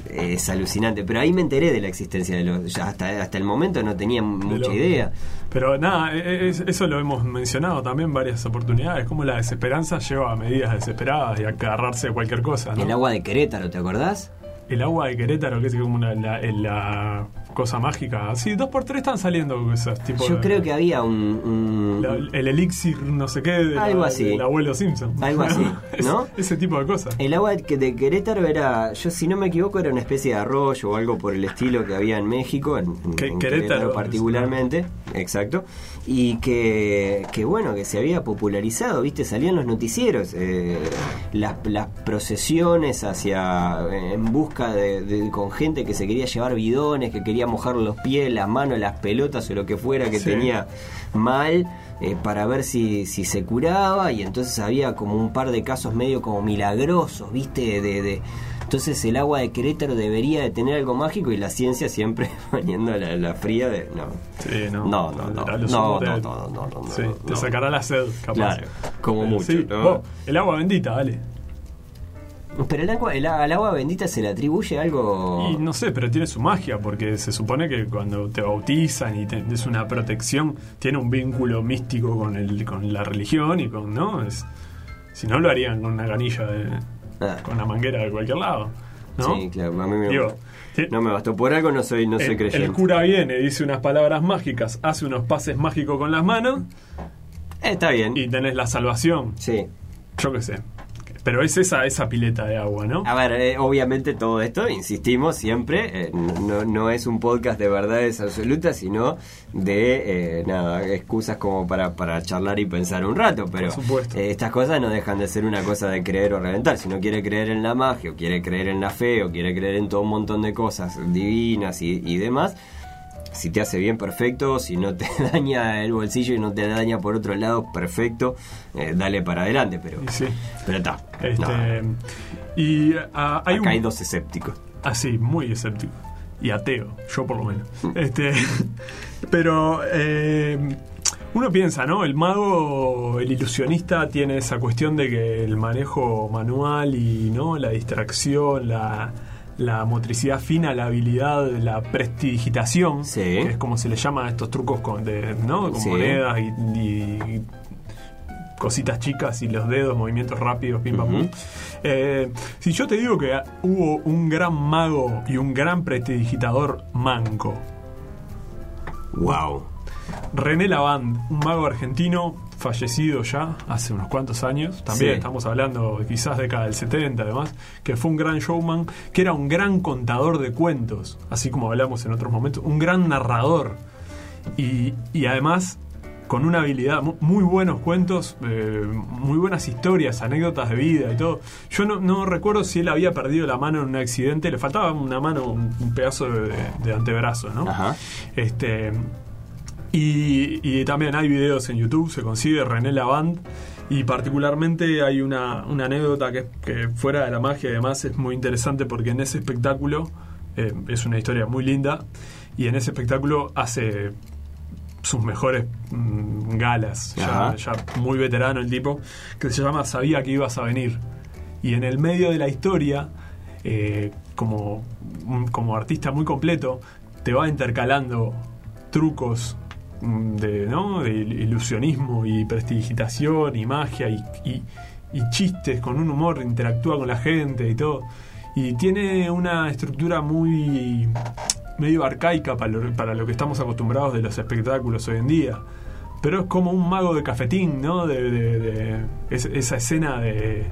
es, alucinante. Pero ahí me enteré de la existencia de los. hasta, hasta el momento no tenía mucha idea. Pero nada, e, e, eso lo hemos mencionado también varias oportunidades, como la desesperanza lleva a medidas desesperadas y a agarrarse de cualquier cosa. El agua de Querétaro, ¿te acordás? El agua de Querétaro, que es como una, la cosa mágica. Sí, dos por tres están saliendo cosas. Tipo Yo creo que había un. el elixir, no sé qué, de algo así. del abuelo Simpson. Algo así, ¿no? Ese tipo de cosas. El agua de Querétaro era, yo si no me equivoco, era una especie de arroyo o algo por el estilo que había en México, en, Querétaro, particularmente. Exacto y que, que, bueno, que se había popularizado, ¿viste? Salían los noticieros, eh, las, las, procesiones hacia, en busca de, con gente que se quería llevar bidones, que quería mojar los pies, las manos, las pelotas o lo que fuera que tenía mal. Eh, para ver si, si se curaba y entonces había como un par de casos medio como milagrosos, viste, de, de entonces el agua de Querétaro debería de tener algo mágico y la ciencia siempre poniendo la, fría de no. Sí, no. No, no, no. No, no, no, no, no, Sí, te sacará la sed, capaz. Claro, como eh, mucho. el agua bendita, dale. Pero el agua, el, agua bendita se le atribuye algo. Y no sé, pero tiene su magia, porque se supone que cuando te bautizan y es una protección, tiene un vínculo místico con el, con la religión y con, ¿no? Es, si no lo harían con una ganilla de, Ah. con la manguera de cualquier lado. ¿no? Sí, claro, a mí me, no me bastó. Por algo no soy, no soy creyente. El cura viene, dice unas palabras mágicas, hace unos pases mágicos con las manos. está bien. Y tenés la salvación. Sí. Yo qué sé. Pero es esa, esa pileta de agua, ¿no? A ver, eh, obviamente todo esto, insistimos siempre, eh, no, no, es un podcast de verdades absolutas, sino de, eh, nada, excusas como para, para charlar y pensar un rato. Pero estas cosas no dejan de ser una cosa de creer o reventar. Si no quiere creer en la magia, o quiere creer en la fe, o quiere creer en todo un montón de cosas divinas y, y demás, si te hace bien, perfecto. Si no te daña el bolsillo y no te daña por otro lado, perfecto. Eh, dale para adelante, pero sí. pero está. Este, y ah, hay Acá hay dos escépticos. Ah, sí, muy escéptico. Y ateo, yo por lo menos. Mm. este, pero eh, uno piensa, ¿no? El mago, el ilusionista tiene esa cuestión de que el manejo manual y no la distracción, la la motricidad fina, la habilidad, la prestidigitación, que es como se le llama a estos trucos con, de, ¿no? con monedas y, cositas chicas y los dedos, movimientos rápidos, pim pam eh, si yo te digo que hubo un gran mago y un gran prestidigitador manco. Wow. René Lavand, un mago argentino fallecido ya hace unos cuantos años, también estamos hablando quizás década del 70 además, que fue un gran showman, que era un gran contador de cuentos, así como hablamos en otros momentos, un gran narrador y, además con una habilidad, muy buenos cuentos, eh, muy buenas historias, anécdotas de vida y todo. Yo no, recuerdo si él había perdido la mano en un accidente, le faltaba una mano, un, pedazo de, antebrazo, ¿no? Este, y, también hay videos en YouTube, se consigue René Lavand. Y particularmente hay una, anécdota que, que, fuera de la magia además es muy interesante porque en ese espectáculo eh, es una historia muy linda y en ese espectáculo hace sus mejores mm, galas, ya, muy veterano el tipo, que se llama Sabía que ibas a venir. Y en el medio de la historia, eh, como, como artista muy completo, te va intercalando trucos Mm, de, ¿no? de ilusionismo y prestigitación y magia y, y, chistes con un humor, interactúa con la gente y todo. Y tiene una estructura muy medio arcaica para lo, para lo que estamos acostumbrados de los espectáculos hoy en día. Pero es como un mago de cafetín, ¿no? De esa escena de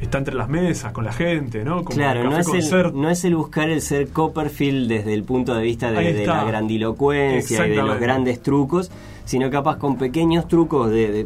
está entre las mesas con la gente, ¿no? claro, no es, el, no es, el, buscar el ser Copperfield desde el punto de vista de, la grandilocuencia y de los grandes trucos, sino capaz con pequeños trucos de,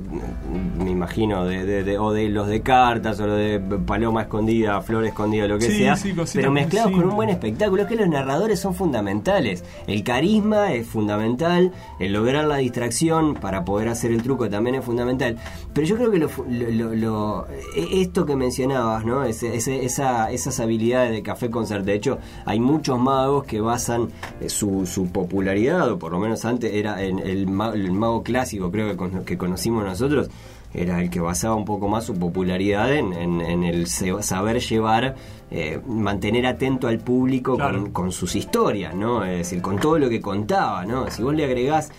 me imagino, de, o de los de cartas, o de paloma escondida, flor escondida, lo que sea, pero mezclados con un buen espectáculo. Es que los narradores son fundamentales. El carisma es fundamental, el lograr la distracción para poder hacer el truco también es fundamental. Pero yo creo que lo, e, esto que mencionabas, ¿no? esa, esas habilidades de Café Concert, de hecho, hay muchos magos que basan eh, su, su popularidad, o por lo menos antes era en el, el mago clásico, creo que, que conocimos nosotros, era el que basaba un poco más su popularidad en, el saber llevar, eh, mantener atento al público con, sus historias, ¿no? Es decir, con todo lo que contaba, ¿no? Si vos le agregás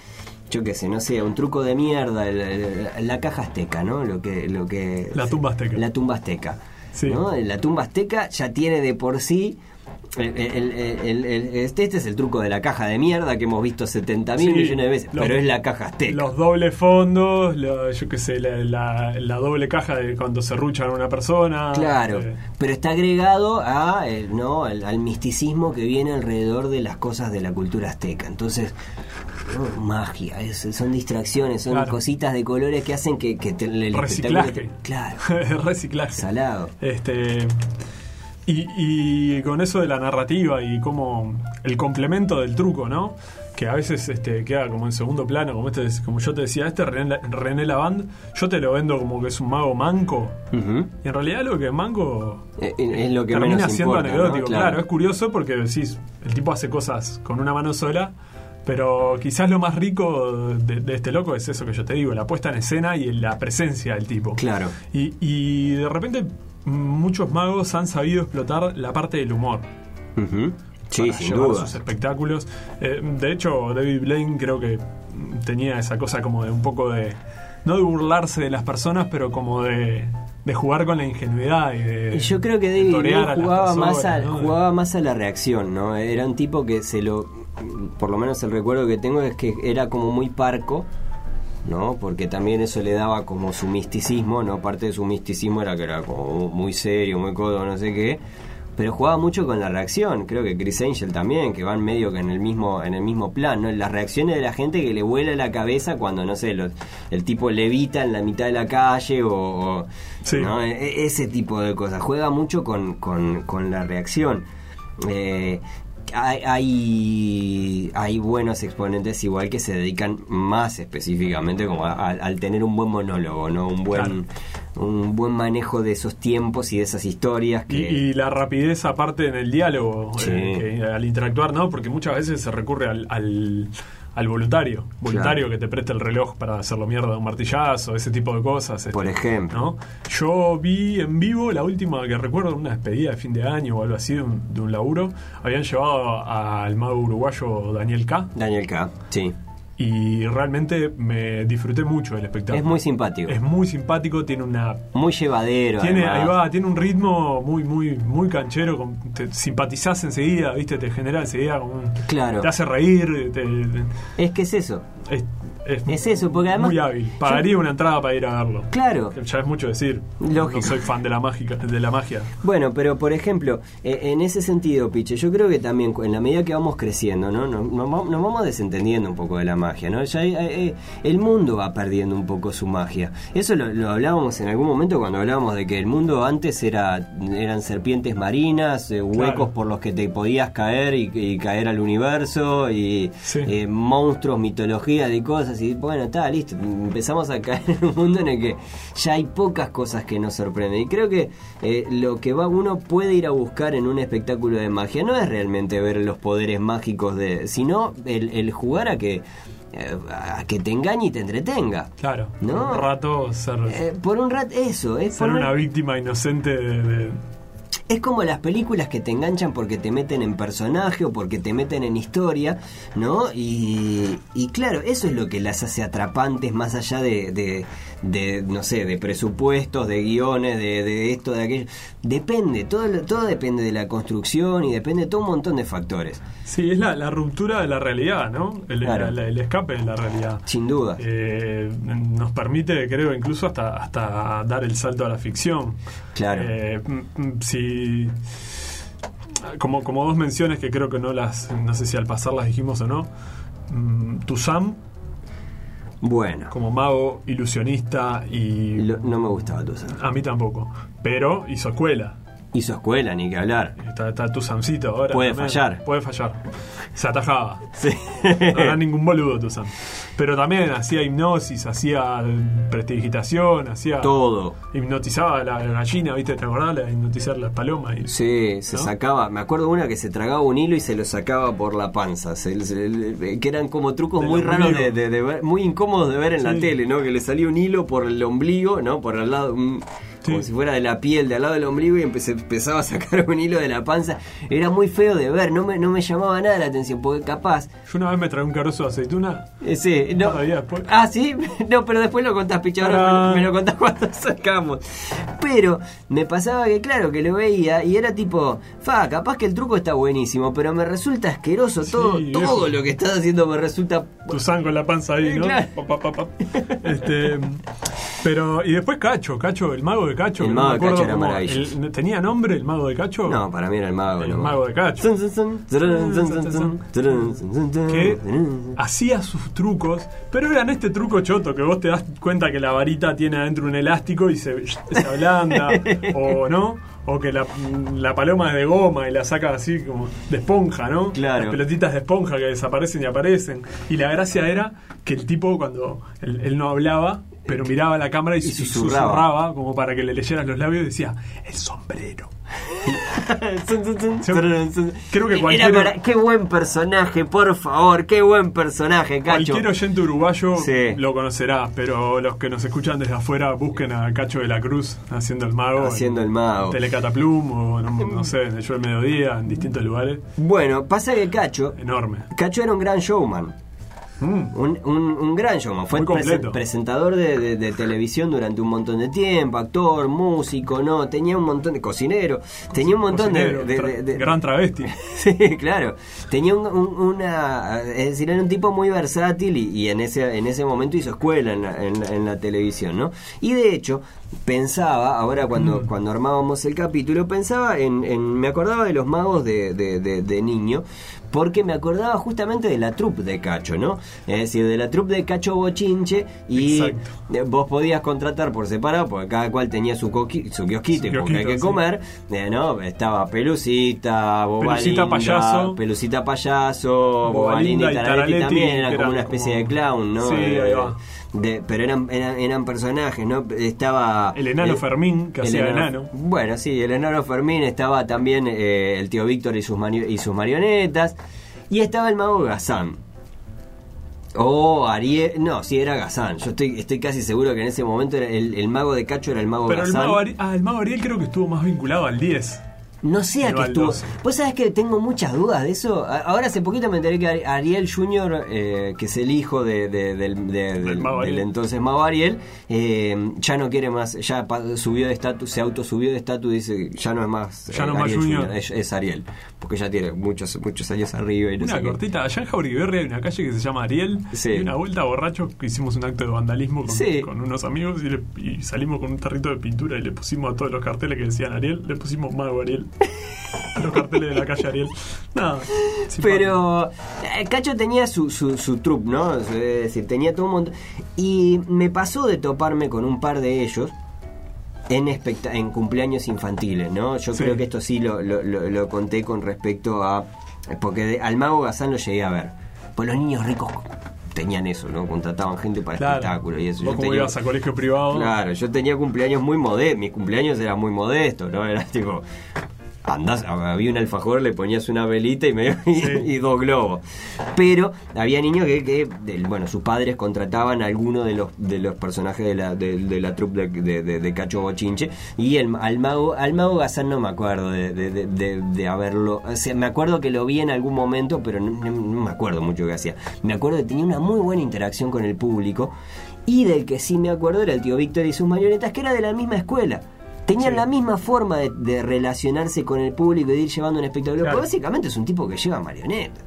yo qué sé, no sé, un truco de mierda, la caja azteca, ¿no? Lo que, lo que, la tumba azteca. La tumba azteca. ¿no? La tumba azteca ya tiene de por sí este, este, es el truco de la caja de mierda que hemos visto 70 mil millones de veces, pero es la caja azteca. Los dobles fondos, yo qué sé, la, doble caja de cuando se ruchan a una persona. Claro, eh. pero está agregado a, eh, ¿no? Al, misticismo que viene alrededor de las cosas de la cultura azteca. Entonces, oh, magia, son distracciones, son cositas de colores que hacen que, que el Reciclaje. Claro. Reciclaje. Salado. Este. Y, con eso de la narrativa y como el complemento del truco, ¿no? Que a veces este, queda como en segundo plano, como este, como yo te decía, este René, René Lavand, yo te lo vendo como que es un mago manco. Y en realidad lo que es manco eh, eh, es, lo que termina siendo anecdótico. Claro. es curioso porque decís, el tipo hace cosas con una mano sola. Pero quizás lo más rico de, este loco es eso que yo te digo, la puesta en escena y la presencia del tipo. Claro. Y, y de repente muchos magos han sabido explotar la parte del humor. Sí, sin duda. sus espectáculos. Eh, de hecho, David Blaine creo que tenía esa cosa como de un poco de. No de burlarse de las personas, pero como de, de jugar con la ingenuidad y de. Yo creo que David Blaine jugaba, más a, jugaba más a la reacción, ¿no? Era un tipo que se lo. Por lo menos el recuerdo que tengo es que era como muy parco ¿no? Porque también eso le daba como su misticismo, ¿no? Parte de su misticismo era que era como muy serio, muy codo, no sé qué. Pero jugaba mucho con la reacción, creo que Chris Angel también, que van medio que en el mismo, en el mismo plan, ¿no? Las reacciones de la gente que le vuela la cabeza cuando, no sé, el tipo levita en la mitad de la calle o, ¿no? E, e, ese tipo de cosas. Juega mucho con, con, con la reacción. Eh, hay, hay, buenos exponentes igual que se dedican más específicamente como al tener un buen monólogo, ¿no? Un buen, un buen manejo de esos tiempos y de esas historias. Y, la rapidez aparte en el diálogo, eh, al interactuar, ¿no? Porque muchas veces se recurre al al voluntario, voluntario que te preste el reloj para hacerlo mierda de un martillazo, ese tipo de cosas. Por este, ejemplo. Yo vi en vivo la última que recuerdo, una despedida de fin de año o algo así de un, de un laburo. Habían llevado al mago uruguayo Daniel K. Daniel K, sí y realmente me disfruté mucho del espectáculo. Es muy simpático. Es muy simpático, tiene una muy llevadero. Tiene ahí va, tiene un ritmo muy muy muy canchero, te simpatizás enseguida, ¿viste? Te genera enseguida como un, Claro. Te hace reír, Es que es eso. Es, eso, porque además. Muy hábil. Pagaría una entrada para ir a verlo. Claro. Ya es mucho decir. No soy fan de la, mágica, de la magia. Bueno, pero por ejemplo, e, en ese sentido, Piche, yo creo que también en la medida que vamos creciendo, ¿no? Nos, vamos desentendiendo un poco de la magia, ¿no? Ya eh, eh, el mundo va perdiendo un poco su magia. Eso lo, hablábamos en algún momento cuando hablábamos de que el mundo antes era eran serpientes marinas, eh, huecos por los que te podías caer y, caer al universo, y monstruos, mitología de cosas y bueno, está listo. Empezamos a caer en un mundo en el que ya hay pocas cosas que nos sorprenden. Y creo que eh, lo que va uno puede ir a buscar en un espectáculo de magia no es realmente ver los poderes mágicos de, sino el, jugar a que eh, a que te engañe y te entretenga. Claro. ¿no? Por un rato ser. Eh, por un rato, eso. Es ser una víctima inocente de, es como las películas que te enganchan porque te meten en personaje o porque te meten en historia, ¿no? Y, claro, eso es lo que las hace atrapantes más allá de, de, no sé, de presupuestos, de guiones, de, de, esto, de aquello. Depende, todo, todo depende de la construcción y depende de todo un montón de factores. Sí, es la, la ruptura de la realidad, ¿no? El, el, escape de la realidad. Sin duda. Eh, nos permite, creo, incluso hasta, hasta dar el salto a la ficción. Claro. Eh, si como, como dos menciones que creo que no las, no sé si al pasar las dijimos o no. Mm, Sam bueno. Como mago, ilusionista y. no me gustaba tu A mí tampoco. Pero hizo escuela. Hizo escuela, ni que hablar. Está, está tu Samcito ahora. Puede fallar. Puede fallar. Se atajaba. Sí. No era ningún boludo tu Sam. Pero también hacía hipnosis, hacía prestigitación, hacía. Todo. Hipnotizaba a la gallina, ¿viste? ¿Te acordás? La, hipnotizar las palomas. Y, sí, se sacaba. Me acuerdo una que se tragaba un hilo y se lo sacaba por la panza. que eran como trucos muy raros de, ver, muy incómodos de ver en la tele, ¿no? Que le salía un hilo por el ombligo, ¿no? Por el lado como si fuera de la piel, de al lado del ombligo y empezaba a sacar un hilo de la panza. Era muy feo de ver, no me, no me llamaba nada la atención, porque capaz... Yo una vez me traí un carozo de aceituna. Eh, sí, no. Ah, sí, no, pero después lo contás, picha, ahora me, lo contás cuando sacamos. Pero me pasaba que, claro, que lo veía y era tipo, fa, capaz que el truco está buenísimo, pero me resulta asqueroso todo, todo lo que estás haciendo me resulta... Tu sangre con la panza ahí, ¿no? este, pero, y después Cacho, Cacho, el mago de Cacho. El mago de Cacho era maravilloso. ¿Tenía nombre el mago de Cacho? No, para mí era el mago. El mago de Cacho. que hacía sus trucos, pero eran este truco choto que vos te das cuenta que la varita tiene adentro un elástico y se, se ablanda, o no o que la, la, paloma es de goma y la saca así como de esponja, ¿no? Claro. Las pelotitas de esponja que desaparecen y aparecen. Y la gracia era que el tipo, cuando él no hablaba, pero miraba la cámara y, susurraba. como para que le leyeran los labios y decía, el sombrero. Creo que cualquier... qué buen personaje, por favor, qué buen personaje, Cacho. Cualquier oyente uruguayo lo conocerá, pero los que nos escuchan desde afuera busquen a Cacho de la Cruz haciendo el mago. Haciendo el mago. Telecataplum o no, sé, de Yo el Mediodía, en distintos lugares. Bueno, pasa que Cacho... Enorme. Cacho era un gran showman. Mm. Un, un, gran showman. Fue presentador de, televisión durante un montón de tiempo, actor, músico, no, tenía un montón de cocinero, tenía un montón de, Gran travesti. sí, claro. Tenía una. Es decir, era un tipo muy versátil y, en, ese, en ese momento hizo escuela en la, televisión, ¿no? Y de hecho, pensaba, ahora cuando, mm. cuando armábamos el capítulo, pensaba en, Me acordaba de los magos de, de niño porque me acordaba justamente de la troupe de Cacho, ¿no? Es decir, de la troupe de Cacho Bochinche y vos podías contratar por separado, porque cada cual tenía su, su kiosquito, porque hay que comer, eh, ¿no? Estaba Pelucita, Bobalinda, Pelucita Payaso, Pelucita Payaso, Bobalinda y Taraletti también, eran como una especie de clown, ¿no? Sí, ahí va. De, pero eran, eran, personajes, ¿no? Estaba... El enano Fermín, que hacía enano, Bueno, sí, el enano Fermín, estaba también eh, el tío Víctor y sus, y sus marionetas, y estaba el mago Gazán. O Ariel, no, sí era Gazán. Yo estoy, estoy casi seguro que en ese momento el, mago de Cacho era el mago Pero El mago, ah, el mago Ariel creo que estuvo más vinculado al 10. No sé a qué estuvo. Vos sabés que tengo muchas dudas de eso. Ahora hace poquito me enteré que Ariel Jr., eh, que es el hijo de, del, entonces Mago Ariel, eh, ya no quiere más, ya subió de estatus, se auto subió de estatus y dice ya no es más, ya no eh, más Junior. Es, Ariel, porque ya tiene muchos muchos años arriba. Y una cortita, allá en Jauriberri hay una calle que se llama Ariel. Y una vuelta borracho que hicimos un acto de vandalismo con, unos amigos y, salimos con un tarrito de pintura y le pusimos a todos los carteles que decían Ariel, le pusimos Mago Ariel. los carteles de la calle Ariel. No, Pero eh, Cacho tenía su, su, su trup, ¿no? Es decir, tenía todo un montón. Y me pasó de toparme con un par de ellos en, en cumpleaños infantiles, ¿no? Yo creo que esto sí lo, lo, lo, conté con respecto a... Porque al mago Gazán lo llegué a ver. Pues los niños ricos tenían eso, ¿no? Contrataban gente para espectáculos y eso. ¿Vos como ibas a colegio privado? Claro, yo tenía cumpleaños muy modestos, mis cumpleaños eran muy modestos, ¿no? Era tipo, andás, había un alfajor, le ponías una velita y, me, y, dos globos. Pero había niños que, que bueno, sus padres contrataban a alguno de los de los personajes de la, de, la troupe de, de, Cacho Bochinche y el, al mago al mago Gazán no me acuerdo de, haberlo, o sea, me acuerdo que lo vi en algún momento, pero no, me acuerdo mucho que hacía. Me acuerdo que tenía una muy buena interacción con el público y del que sí me acuerdo era el tío Víctor y sus marionetas, que era de la misma escuela tenían la misma forma de, relacionarse con el público y de ir llevando un espectáculo. básicamente es un tipo que lleva marionetas.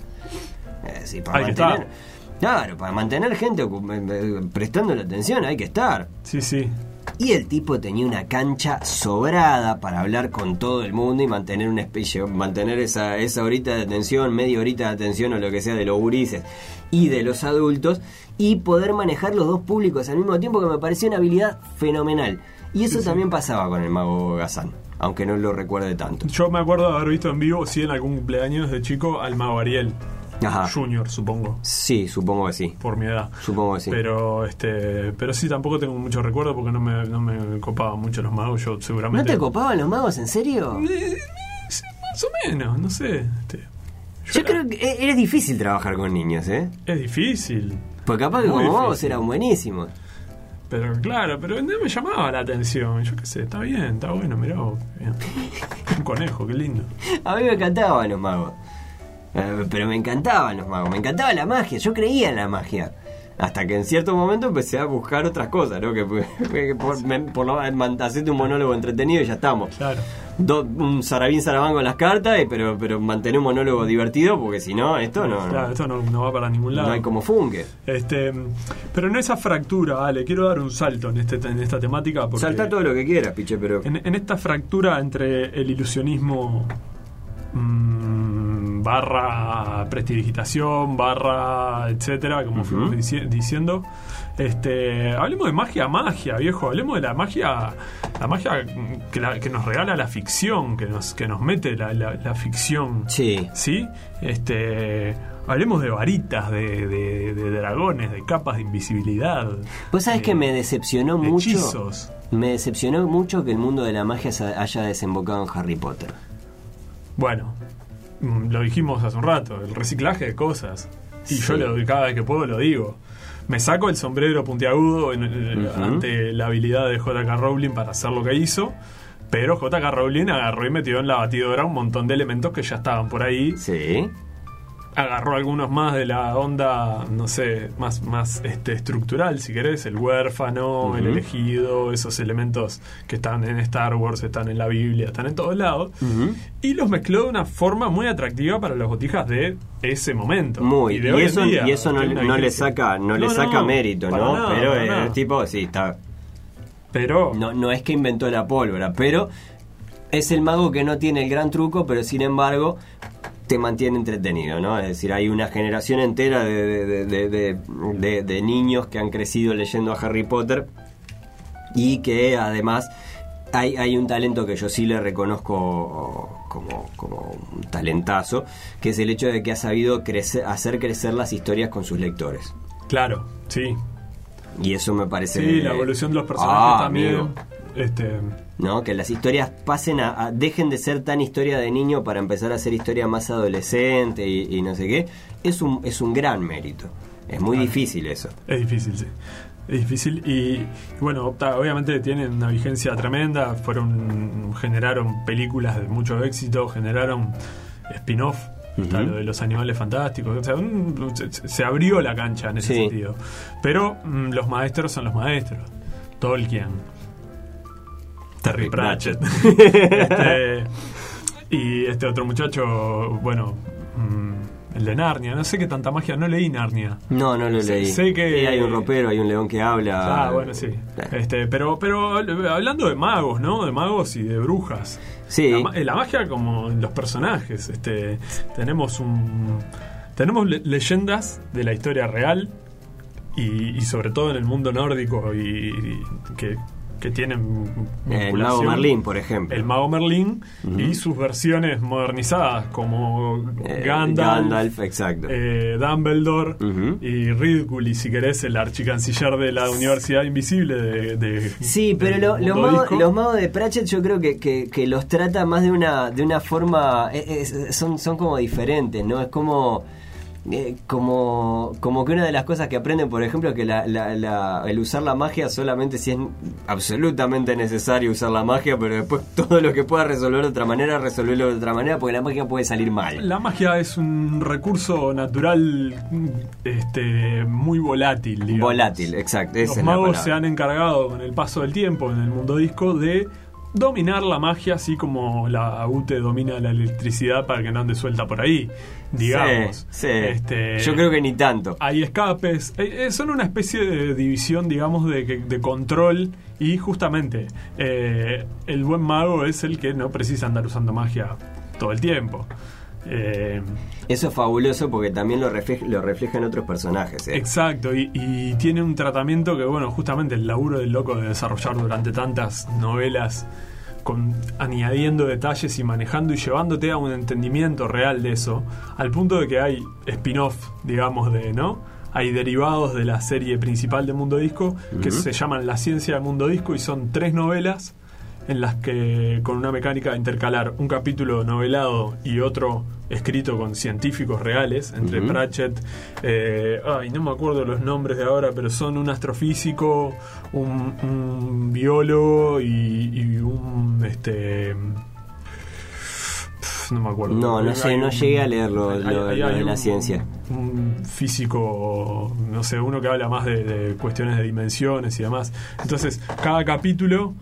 para mantener, claro, para mantener gente eh, eh, prestando la atención hay que estar. Sí, sí. Y el tipo tenía una cancha sobrada para hablar con todo el mundo y mantener una especie, mantener esa, esa horita de atención, media horita de atención o lo que sea de los gurises y de los adultos y poder manejar los dos públicos al mismo tiempo que me pareció una habilidad fenomenal. Y eso también pasaba con el mago Gazán. aunque no lo recuerde tanto. Yo me acuerdo de haber visto en vivo, sí, en algún cumpleaños de chico, al mago Ariel. Ajá. Junior, supongo. Sí, supongo que sí. Por mi edad. Supongo que sí. Pero este, pero sí tampoco tengo mucho recuerdo porque no me, no me copaban mucho los magos, yo seguramente. ¿No te copaban los magos, en serio? Eh, más o menos, no sé. Este, yo, creo que es difícil trabajar con niños, ¿eh? Es difícil. Porque capaz que como magos eran buenísimos. Pero claro, pero no me llamaba la atención. Yo qué sé, está bien, está bueno, mirá Un conejo, qué lindo. A mí me encantaban los magos. Eh, pero me encantaban los magos, me encantaba la magia, yo creía en la magia. Hasta que en cierto momento empecé a buscar otras cosas, ¿no? Que, por, por lo hacerte un monólogo entretenido y ya estamos. Claro. un zarabín zarabán con las cartas, pero, pero mantener un monólogo divertido, porque si no, esto no. Claro, esto no, va para ningún lado. No hay como fungue. Este, pero en esa fractura, Ale, quiero dar un salto en, este, en esta temática. Porque Salta todo lo que quieras, piche, pero. En, esta fractura entre el ilusionismo. Mmm, barra prestidigitación, barra etcétera, como fuimos diciendo. Este, hablemos de magia, magia, viejo, hablemos de la magia, la magia que, nos regala la ficción, que nos, que nos mete la, ficción. Sí. ¿Sí? Este, hablemos de varitas, de, dragones, de capas de invisibilidad. Vos sabés que me decepcionó mucho. Me decepcionó mucho que el mundo de la magia haya desembocado en Harry Potter. Bueno, lo dijimos hace un rato, el reciclaje de cosas. Y yo lo, cada vez que puedo lo digo. Me saco el sombrero puntiagudo ante la habilidad de JK Rowling para hacer lo que hizo. Pero JK Rowling agarró y metió en la batidora un montón de elementos que ya estaban por ahí. Sí agarró algunos más de la onda, no sé, más, más este, estructural, si querés, el huérfano, el elegido, esos elementos que están en Star Wars, están en la Biblia, están en todos lados, y los mezcló de una forma muy atractiva para las botijas de ese momento. Muy, y, eso, y eso no, le saca, no, le saca mérito, ¿no? pero el tipo, sí, está... Pero... No, no es que inventó la pólvora, pero es el mago que no tiene el gran truco, pero sin embargo te mantiene entretenido, ¿no? Es decir, hay una generación entera de, de, niños que han crecido leyendo a Harry Potter y que además hay, hay un talento que yo sí le reconozco como, como un talentazo, que es el hecho de que ha sabido crecer, hacer crecer las historias con sus lectores. Claro, sí. Y eso me parece... Sí, la evolución de los personajes ah, también. Este, ¿no? Que las historias pasen a, dejen de ser tan historia de niño para empezar a ser historia más adolescente y, no sé qué, es un, es un gran mérito. Es muy difícil eso. Es difícil, sí. Es difícil y, bueno, obviamente tienen una vigencia tremenda, fueron generaron películas de mucho éxito, generaron spin-off lo de los animales fantásticos. O sea, se abrió la cancha en ese sentido. Pero mm, los maestros son los maestros. Tolkien, Terry Pratchett. este, y este otro muchacho, bueno, mm, el de Narnia. No sé qué tanta magia, no leí Narnia. No, no lo leí. Sé que hay un ropero, hay un león que habla. Ah, bueno, sí. Este, pero, pero hablando de magos, ¿no? De magos y de brujas. Sí. La, magia como los personajes. Este, tenemos un tenemos leyendas de la historia real y, sobre todo en el mundo nórdico y que que tienen el mago Merlín por ejemplo. el mago Merlín y sus versiones modernizadas como eh, Gandalf, exacto. eh, Dumbledore y Ridgul y si querés el archicanciller de la Universidad Invisible de, sí pero los, magos, de Pratchett yo creo que, que, los trata más de una de una forma eh, son son como diferentes no es como eh, como, como que una de las cosas que aprenden, por ejemplo, que el usar la magia solamente si es absolutamente necesario usar la magia, pero después todo lo que pueda resolver de otra manera, resolverlo de otra manera, porque la magia puede salir mal. La magia es un recurso natural este, muy volátil. Digamos. Volátil, exacto. Los magos se han encargado con el paso del tiempo en el mundo disco de dominar la magia así como la UTE domina la electricidad para que no ande suelta por ahí, digamos. Este, Yo creo que ni tanto. Hay escapes, eh, eh, son una especie de división, digamos, de, control y justamente eh, el buen mago es el que no precisa andar usando magia todo el tiempo. Eso es fabuloso porque también lo, refleja, lo reflejan otros personajes. Exacto, y, y, tiene un tratamiento que, bueno, justamente el laburo del loco de desarrollar durante tantas novelas con, añadiendo detalles y manejando y llevándote a un entendimiento real de eso, al punto de que hay spin-off, digamos, de, ¿no? Hay derivados de la serie principal de Mundo Disco que se llaman La ciencia de Mundo Disco y son tres novelas en las que con una mecánica de intercalar un capítulo novelado y otro escrito con científicos reales, entre Pratchett, eh, ay, no me acuerdo los nombres de ahora, pero son un astrofísico, un, biólogo y, un este no me acuerdo. No, no sé, no llegué a leerlo lo, de la ciencia. Un físico, no sé, uno que habla más de, cuestiones de dimensiones y demás. Entonces, cada capítulo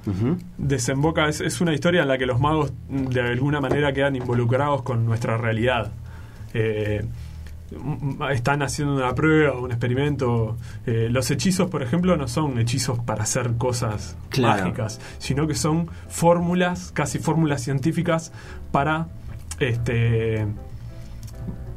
desemboca, es, una historia en la que los magos de alguna manera quedan involucrados con nuestra realidad. Eh, están haciendo una prueba, un experimento. Eh, los hechizos, por ejemplo, no son hechizos para hacer cosas mágicas, sino que son fórmulas, casi fórmulas científicas para este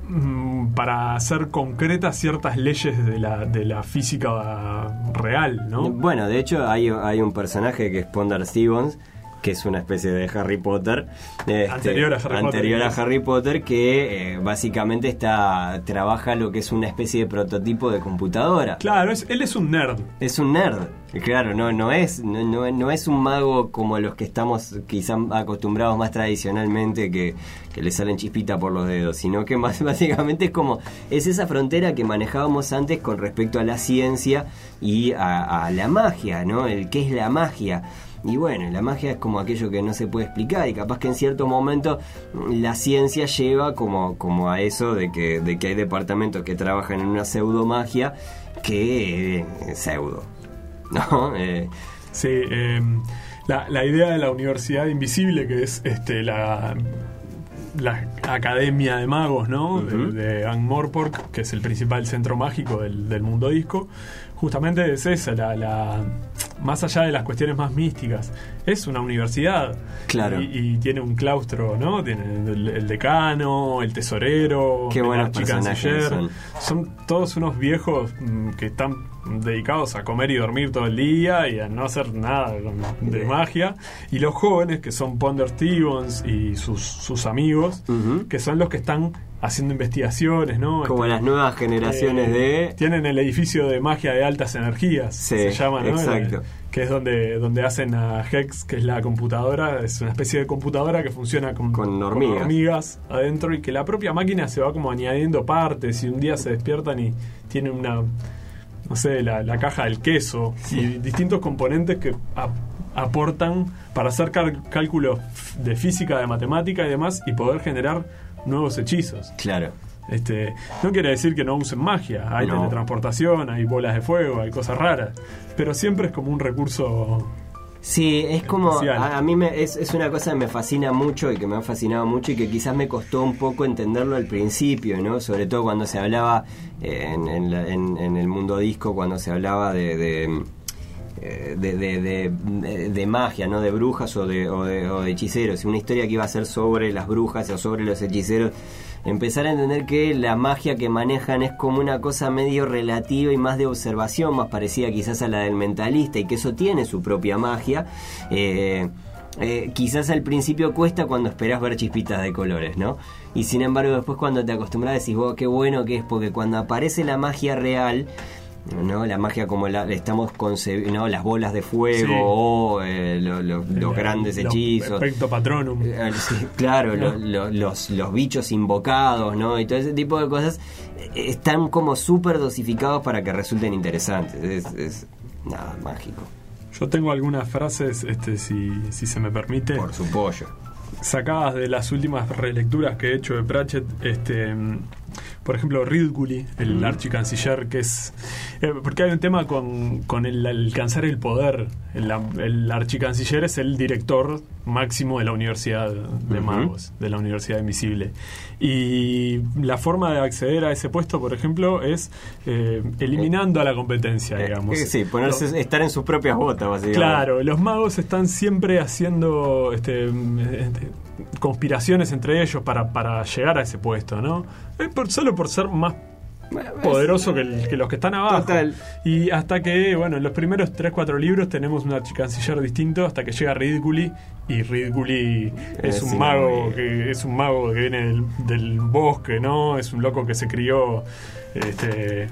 mm, para hacer concretas ciertas leyes de la, de la física real, ¿no? Bueno, de hecho hay, hay un personaje que es Ponder Stevens, que es una especie de Harry Potter. Este, anterior a Harry anterior Potter. A Harry Potter que eh, básicamente está trabaja lo que es una especie de prototipo de computadora. Claro, él es un nerd. Es un nerd. Claro, no, no, es, no, no, es un mago como los que estamos quizás acostumbrados más tradicionalmente que, que le salen chispita por los dedos, sino que más básicamente es como, es esa frontera que manejábamos antes con respecto a la ciencia y a, a la magia, ¿no? El qué es la magia. Y bueno, la magia es como aquello que no se puede explicar y capaz que en cierto momento la ciencia lleva como, como a eso de que, de que hay departamentos que trabajan en una pseudo magia que es pseudo. ¿No? Eh, sí, em, la, la idea de la universidad invisible que es este la la Academia de Magos, ¿no? de, de Morpork, que es el principal centro mágico del, del mundo disco, justamente es esa, la, más allá de las cuestiones más místicas, es una universidad. Claro. Y, tiene un claustro, ¿no? Tiene el, decano, el tesorero, Qué buenos canciller. Son todos unos viejos mm, que están dedicados a comer y dormir todo el día y a no hacer nada de magia. Y los jóvenes, que son Ponder Stevens y sus, sus amigos, que son los que están haciendo investigaciones, ¿no? Como las nuevas generaciones eh, de... Tienen el edificio de magia de altas energías, se llama, ¿no? Exacto. Que es donde, donde hacen a Hex, que es la computadora, es una especie de computadora que funciona con, con, hormigas. adentro y que la propia máquina se va como añadiendo partes y un día se despiertan y tiene una, no sé, la, caja del queso y distintos componentes que aportan para hacer cálculos de física, de matemática y demás y poder generar nuevos hechizos. Claro. Este, no quiere decir que no usen magia, hay teletransportación, hay bolas de fuego, hay cosas raras, pero siempre es como un recurso Sí, es como. A, mí me, es, es, una cosa que me fascina mucho y que me ha fascinado mucho y que quizás me costó un poco entenderlo al principio, ¿no? Sobre todo cuando se hablaba eh, en, en, el mundo disco, cuando se hablaba de de, de, de, magia, ¿no? De brujas o de, o de, o de hechiceros. Una historia que iba a ser sobre las brujas o sobre los hechiceros. Empezar a entender que la magia que manejan es como una cosa medio relativa y más de observación, más parecida quizás a la del mentalista y que eso tiene su propia magia. Eh, eh, quizás al principio cuesta cuando esperas ver chispitas de colores, ¿no? Y sin embargo después cuando te acostumbras decís, vos, qué bueno que es, porque cuando aparece la magia real, ¿no? La magia como la estamos concebiendo, las bolas de fuego o eh, los grandes hechizos. Efecto patronum. Eh, claro, los, los bichos invocados, ¿no? Y todo ese tipo de cosas eh, están como súper dosificados para que resulten interesantes. Es, nada, mágico. Yo tengo algunas frases, este, si, si se me permite. Por su pollo. Sacadas de las últimas relecturas que he hecho de Pratchett, este por ejemplo, Ridguli, el archicanciller, que es... Eh, porque hay un tema con, con el alcanzar el poder. El, el, archicanciller es el director máximo de la Universidad de Magos, de la Universidad Invisible. Y la forma de acceder a ese puesto, por ejemplo, es eh, eliminando a la competencia, eh, digamos. sí, ponerse, estar en sus propias botas, básicamente. Claro, los magos están siempre haciendo este, este conspiraciones entre ellos para, para llegar a ese puesto, ¿no? Por, solo por ser más poderoso que, los que están abajo. Y hasta que, bueno, en los primeros 3-4 libros tenemos un canciller distinto hasta que llega Ridguli y Ridguli es un mago que es un mago que viene del, bosque, ¿no? Es un loco que se crió este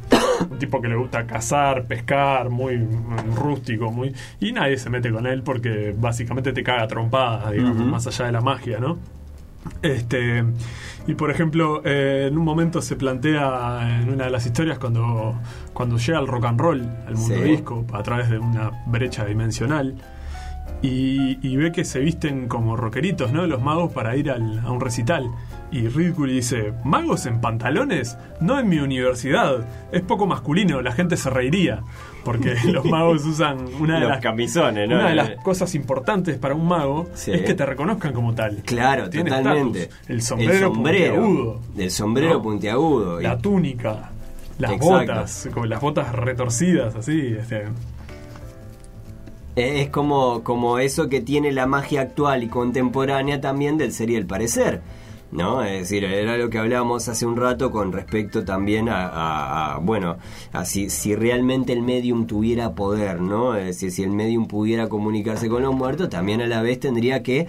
un tipo que le gusta cazar, pescar, muy rústico, muy y nadie se mete con él porque básicamente te caga trompada, digamos, más allá de la magia, ¿no? Este, y por ejemplo, eh, en un momento se plantea en una de las historias cuando, cuando llega el rock and roll al mundo disco a través de una brecha dimensional y, ve que se visten como rockeritos, ¿no? Los magos para ir al, a un recital. Y Ridgely dice, ¿magos en pantalones? No en mi universidad. Es poco masculino, la gente se reiría. Porque los magos usan una de las camisones, Una de las cosas importantes para un mago es que te reconozcan como tal. Claro, totalmente. El sombrero, puntiagudo. El sombrero puntiagudo. La túnica. Las botas, como las botas retorcidas, así. Este. Es como, como eso que tiene la magia actual y contemporánea también del ser y el parecer ¿no? Es decir, era lo que hablábamos hace un rato con respecto también a, bueno, a si, si, realmente el medium tuviera poder, ¿no? Es decir, si el medium pudiera comunicarse con los muertos, también a la vez tendría que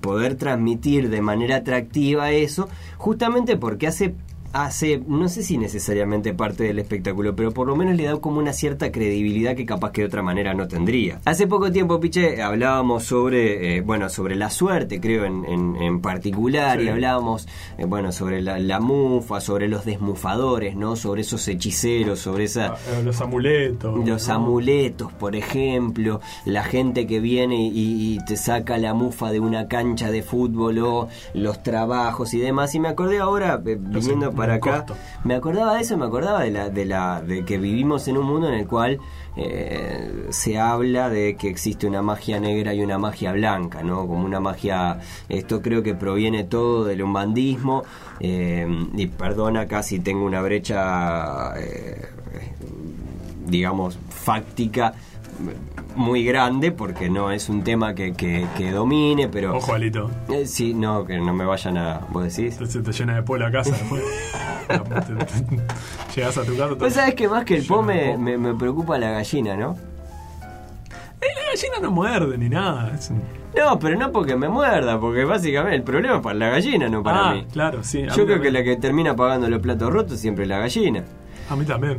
poder transmitir de manera atractiva eso, justamente porque hace hace, no sé si necesariamente parte del espectáculo, pero por lo menos le da como una cierta credibilidad que capaz que de otra manera no tendría. Hace poco tiempo, Piche, hablábamos sobre, eh, bueno, sobre la suerte, creo, en, en, particular, y hablábamos, eh, bueno, sobre la, mufa, sobre los desmufadores, ¿no? Sobre esos hechiceros, sobre esa... Ah, eh, los amuletos. Los amuletos, por ejemplo, la gente que viene y, te saca la mufa de una cancha de fútbol o los trabajos y demás. Y me acordé ahora, viniendo para acá. Me acordaba de eso, me acordaba de la, de la, de que vivimos en un mundo en el cual eh, se habla de que existe una magia negra y una magia blanca, ¿no? Como una magia, esto creo que proviene todo del umbandismo, eh, y perdona casi tengo una brecha, eh, digamos, fáctica muy grande porque no es un tema que, que, domine, pero... Ojo, Alito. Eh, sí, no, que no me vayan a... ¿Vos decís? Se te llena de po la casa después. Llegas a tu casa... Pues sabes que más que el po me, me, preocupa la gallina, ¿no? Eh, la gallina no muerde ni nada. No, pero no porque me muerda, porque básicamente el problema es para la gallina, no para ah, mí. claro, sí. Yo creo que la que termina pagando los platos rotos siempre es la gallina. A mí también.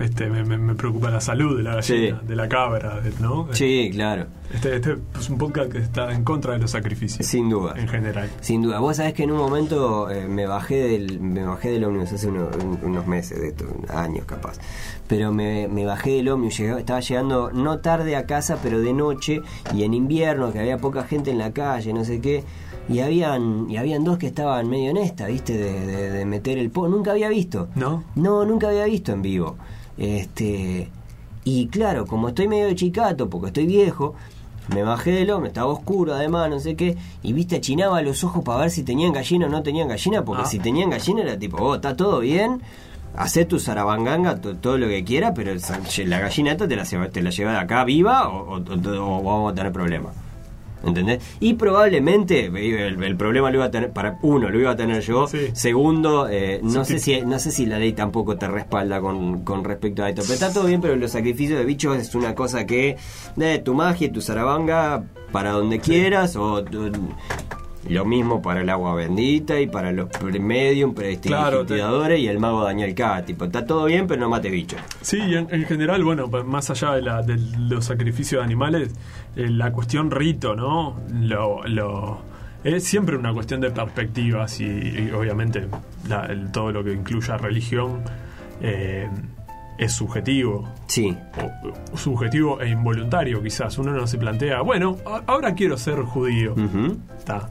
Este, me, preocupa la salud de la gallina, de la cabra, ¿no? Sí, claro. Este, este, es un podcast que está en contra de los sacrificios. Sin duda. En general. Sin duda. Vos sabés que en un momento eh, me bajé del me bajé del ómnibus hace unos meses, de esto, años capaz. Pero me, bajé del ómnibus, estaba llegando no tarde a casa, pero de noche, y en invierno, que había poca gente en la calle, no sé qué y habían y habían dos que estaban medio en esta, ¿viste? De, de meter el po. Nunca había visto. ¿No? No, nunca había visto en vivo. Este, y claro, como estoy medio chicato, porque estoy viejo, me bajé del hombre, estaba oscuro además, no sé qué, y viste, achinaba los ojos para ver si tenían gallina o no tenían gallina, porque ah. si tenían gallina era tipo, oh, está todo bien, hacé tu zarabanganga, todo lo que quieras, pero la gallina esta te la, te la lleva de acá viva o, o vamos a tener problemas. ¿Entendés? Y probablemente el, problema lo iba a tener, para uno, lo iba a tener yo. Segundo, eh, no sé si no sé si la ley tampoco te respalda con, con respecto a esto. Pero está todo bien, pero los sacrificios de bichos es una cosa que de tu magia, tu zarabanga, para donde quieras, o lo mismo para el agua bendita y para los medium, prestidigitadores y el mago Daniel K. Tipo, está todo bien, pero no mate bicho. Sí, en, en general, bueno, más allá de, la, de los sacrificios de animales, eh, la cuestión rito, ¿no? Lo, lo, es siempre una cuestión de perspectivas y, obviamente todo lo que incluya religión. Eh, es subjetivo. Sí. O, subjetivo e involuntario, quizás. Uno no se plantea, bueno, ahora quiero ser judío. Está.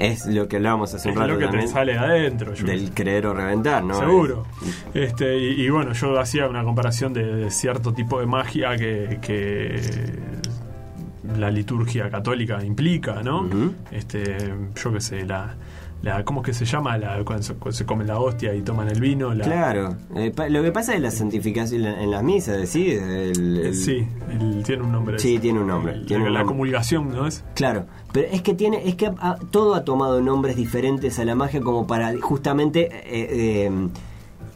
Es lo que hablábamos hace un rato. Es lo que te sale adentro. Del creer o reventar, ¿no? Seguro. Este, y, bueno, yo hacía una comparación de, cierto tipo de magia que, la liturgia católica implica, ¿no? Este, yo qué sé, la, la, ¿Cómo es que se llama la, cuando, se, come la hostia y toman el vino? Claro, eh, lo que pasa es la santificación en las misas, ¿sí? El, sí, tiene un nombre. Sí, tiene un nombre. tiene la comulgación, ¿no es? Claro, pero es que tiene es que todo ha tomado nombres diferentes a la magia como para justamente... Eh, eh,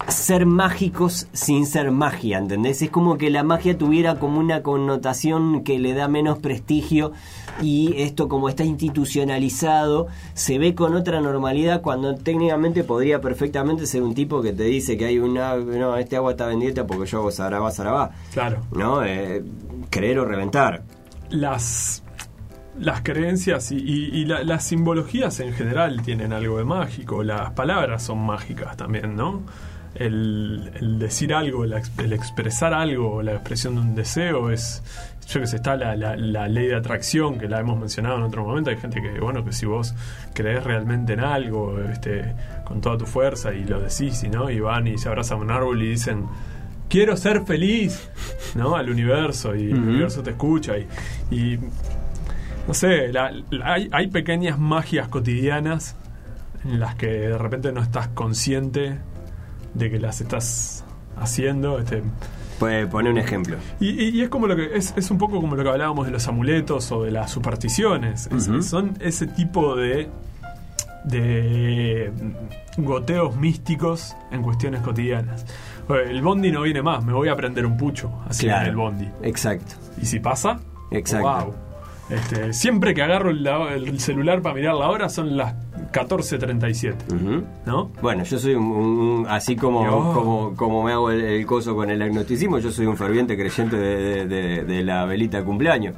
ser mágicos sin ser magia, ¿entendés? Es como que la magia tuviera como una connotación que le da menos prestigio y esto como está institucionalizado se ve con otra normalidad cuando técnicamente podría perfectamente ser un tipo que te dice que hay una no este agua está bendita porque yo hago zarabá zarabá. Claro. No eh, creer o reventar. Las las creencias y, las simbologías en general tienen algo de mágico las palabras son mágicas también no el, decir algo, el, expresar algo, la expresión de un deseo es, yo que sé, está la, la, ley de atracción que la hemos mencionado en otro momento. Hay gente que, bueno, que si vos crees realmente en algo, este, con toda tu fuerza y lo decís, y, ¿no? y van y se abrazan a un árbol y dicen, quiero ser feliz, ¿no? Al universo y el universo te escucha y, y no sé, hay, hay pequeñas magias cotidianas en las que de repente no estás consciente de que las estás haciendo. Este, Puede poner un ejemplo. Y, es como lo que es, es, un poco como lo que hablábamos de los amuletos o de las supersticiones. son ese tipo de de goteos místicos en cuestiones cotidianas. El bondi no viene más, me voy a prender un pucho así en el bondi. Exacto. ¿Y si pasa? Exacto. Wow. Este, siempre que agarro el, celular para mirar la hora son las 14.37. ¿No? Bueno, yo soy un, así como, como, como me hago el, coso con el agnosticismo, yo soy un ferviente creyente de, la velita de cumpleaños.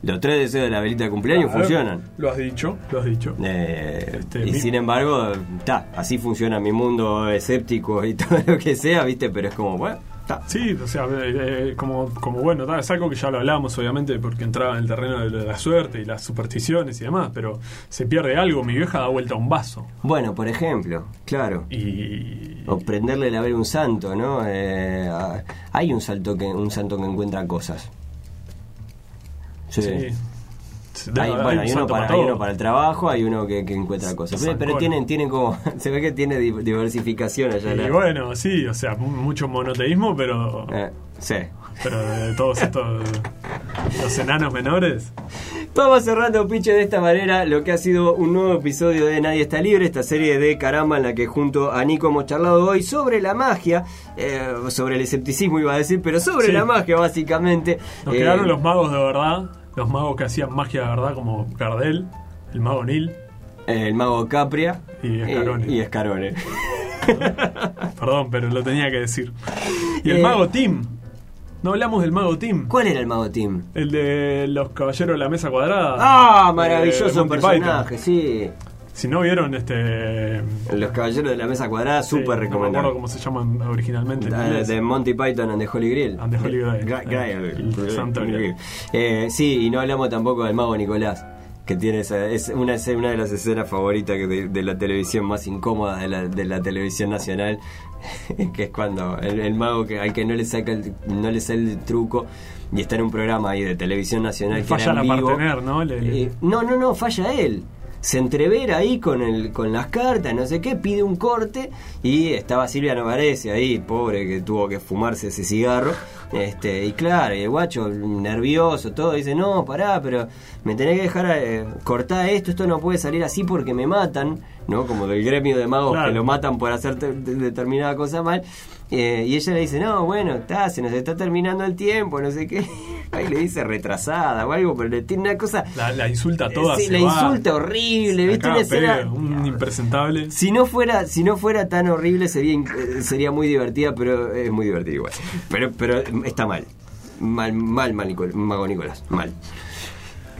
Los tres deseos de la velita de cumpleaños funcionan. Lo has dicho, lo has dicho. Eh, este, y sin embargo, está, así funciona mi mundo escéptico y todo lo que sea, ¿viste? Pero es como, bueno, Sí, o sea, eh, eh, como, como bueno, es algo que ya lo hablamos, obviamente, porque entraba en el terreno de la suerte y las supersticiones y demás, pero se pierde algo, mi vieja da vuelta a un vaso. Bueno, por ejemplo, claro. Y... O prenderle la ver un santo, ¿no? Eh, hay un, salto que, un santo que encuentra cosas. sí hay, bueno, hay, uno para, el trabajo, hay uno que, encuentra cosas. Pero, tienen, tienen como. Se ve que tiene diversificación allá. Y bueno, sí, o sea, mucho monoteísmo, pero. Eh, sí. Pero de todos estos. los enanos menores. Vamos cerrando, Piche, de esta manera lo que ha sido un nuevo episodio de Nadie está libre, esta serie de caramba en la que junto a Nico hemos charlado hoy sobre la magia, eh, sobre el escepticismo iba a decir, pero sobre la magia básicamente. Nos quedaron eh, los magos de verdad los magos que hacían magia de verdad, como Gardel, el mago Nil. El mago Capria. Y Escarone. y Escarone. Perdón, pero lo tenía que decir. Y el eh, mago Tim. No hablamos del mago Tim. ¿Cuál era el mago Tim? El de los caballeros de la mesa cuadrada. Ah, maravilloso personaje, sí. Si no vieron este. Los Caballeros de la Mesa Cuadrada, súper recomendado. No me acuerdo cómo se llaman originalmente. de Monty Python and the Holy Grail. And the Holy Grail. Eh, sí, y no hablamos tampoco del mago Nicolás que tiene esa, es una, una de las escenas favoritas de, la televisión más incómodas de la, de la televisión nacional que es cuando el, mago que al que no le saca el, no le sale el truco y está en un programa ahí de televisión nacional falla la partener, ¿no? Eh, no no no falla él se entrevera ahí con, el, con las cartas, no sé qué, pide un corte y estaba Silvia Novarese ahí, pobre, que tuvo que fumarse ese cigarro. Este, y claro, y el guacho nervioso, todo, dice, no, pará, pero me tenés que dejar eh, cortar esto, esto no puede salir así porque me matan, ¿no? Como del gremio de magos que lo matan por hacer determinada cosa mal. Eh, y ella le dice, no, bueno, está, se nos está terminando el tiempo, no sé qué. Ahí le dice retrasada o algo, pero le tiene una cosa... La, insulta toda. Sí, la insulta horrible, ¿viste? un impresentable. Si no fuera, si no fuera tan horrible sería, eh, sería muy divertida, pero es muy divertida igual. Pero, pero está mal. Mal, mal, mal, Mago Nicolás, mal.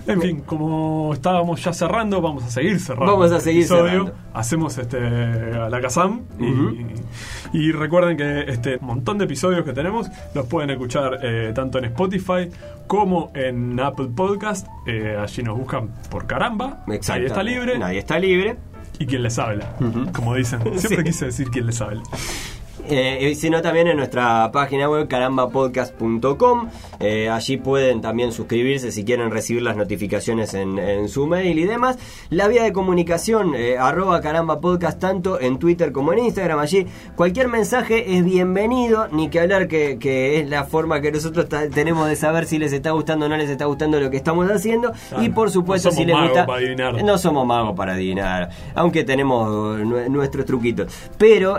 En fin, como estábamos ya cerrando, vamos a seguir cerrando. Vamos a seguir cerrando. Hacemos este a la Kazam y, recuerden que este montón de episodios que tenemos los pueden escuchar eh, tanto en Spotify como en Apple Podcast. Eh, allí nos buscan por caramba. Nadie está libre. Nadie está libre. Y quien les habla, como dicen. Siempre quise decir quien les habla. Eh, sino también en nuestra página web carambapodcast.com. Eh, allí pueden también suscribirse si quieren recibir las notificaciones en, su mail y demás. La vía de comunicación, eh, arroba carambapodcast, tanto en Twitter como en Instagram. Allí cualquier mensaje es bienvenido, ni que hablar que, es la forma que nosotros tenemos de saber si les está gustando o no les está gustando lo que estamos haciendo. y por supuesto, si les gusta. No somos magos para adivinar, aunque tenemos nuestros truquitos. Pero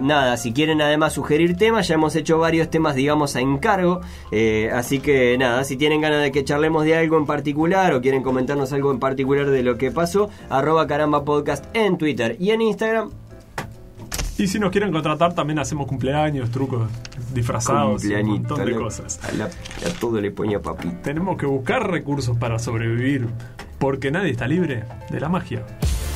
nada, si quieren además sugerir temas, ya hemos hecho varios temas, digamos, a encargo. Eh, así que nada, si tienen ganas de que charlemos de algo en particular o quieren comentarnos algo en particular de lo que pasó, arroba caramba podcast en Twitter y en Instagram. Y si nos quieren contratar, también hacemos cumpleaños, trucos disfrazados, un montón de cosas. A, todo le ponía papi. Tenemos que buscar recursos para sobrevivir, porque nadie está libre de la magia.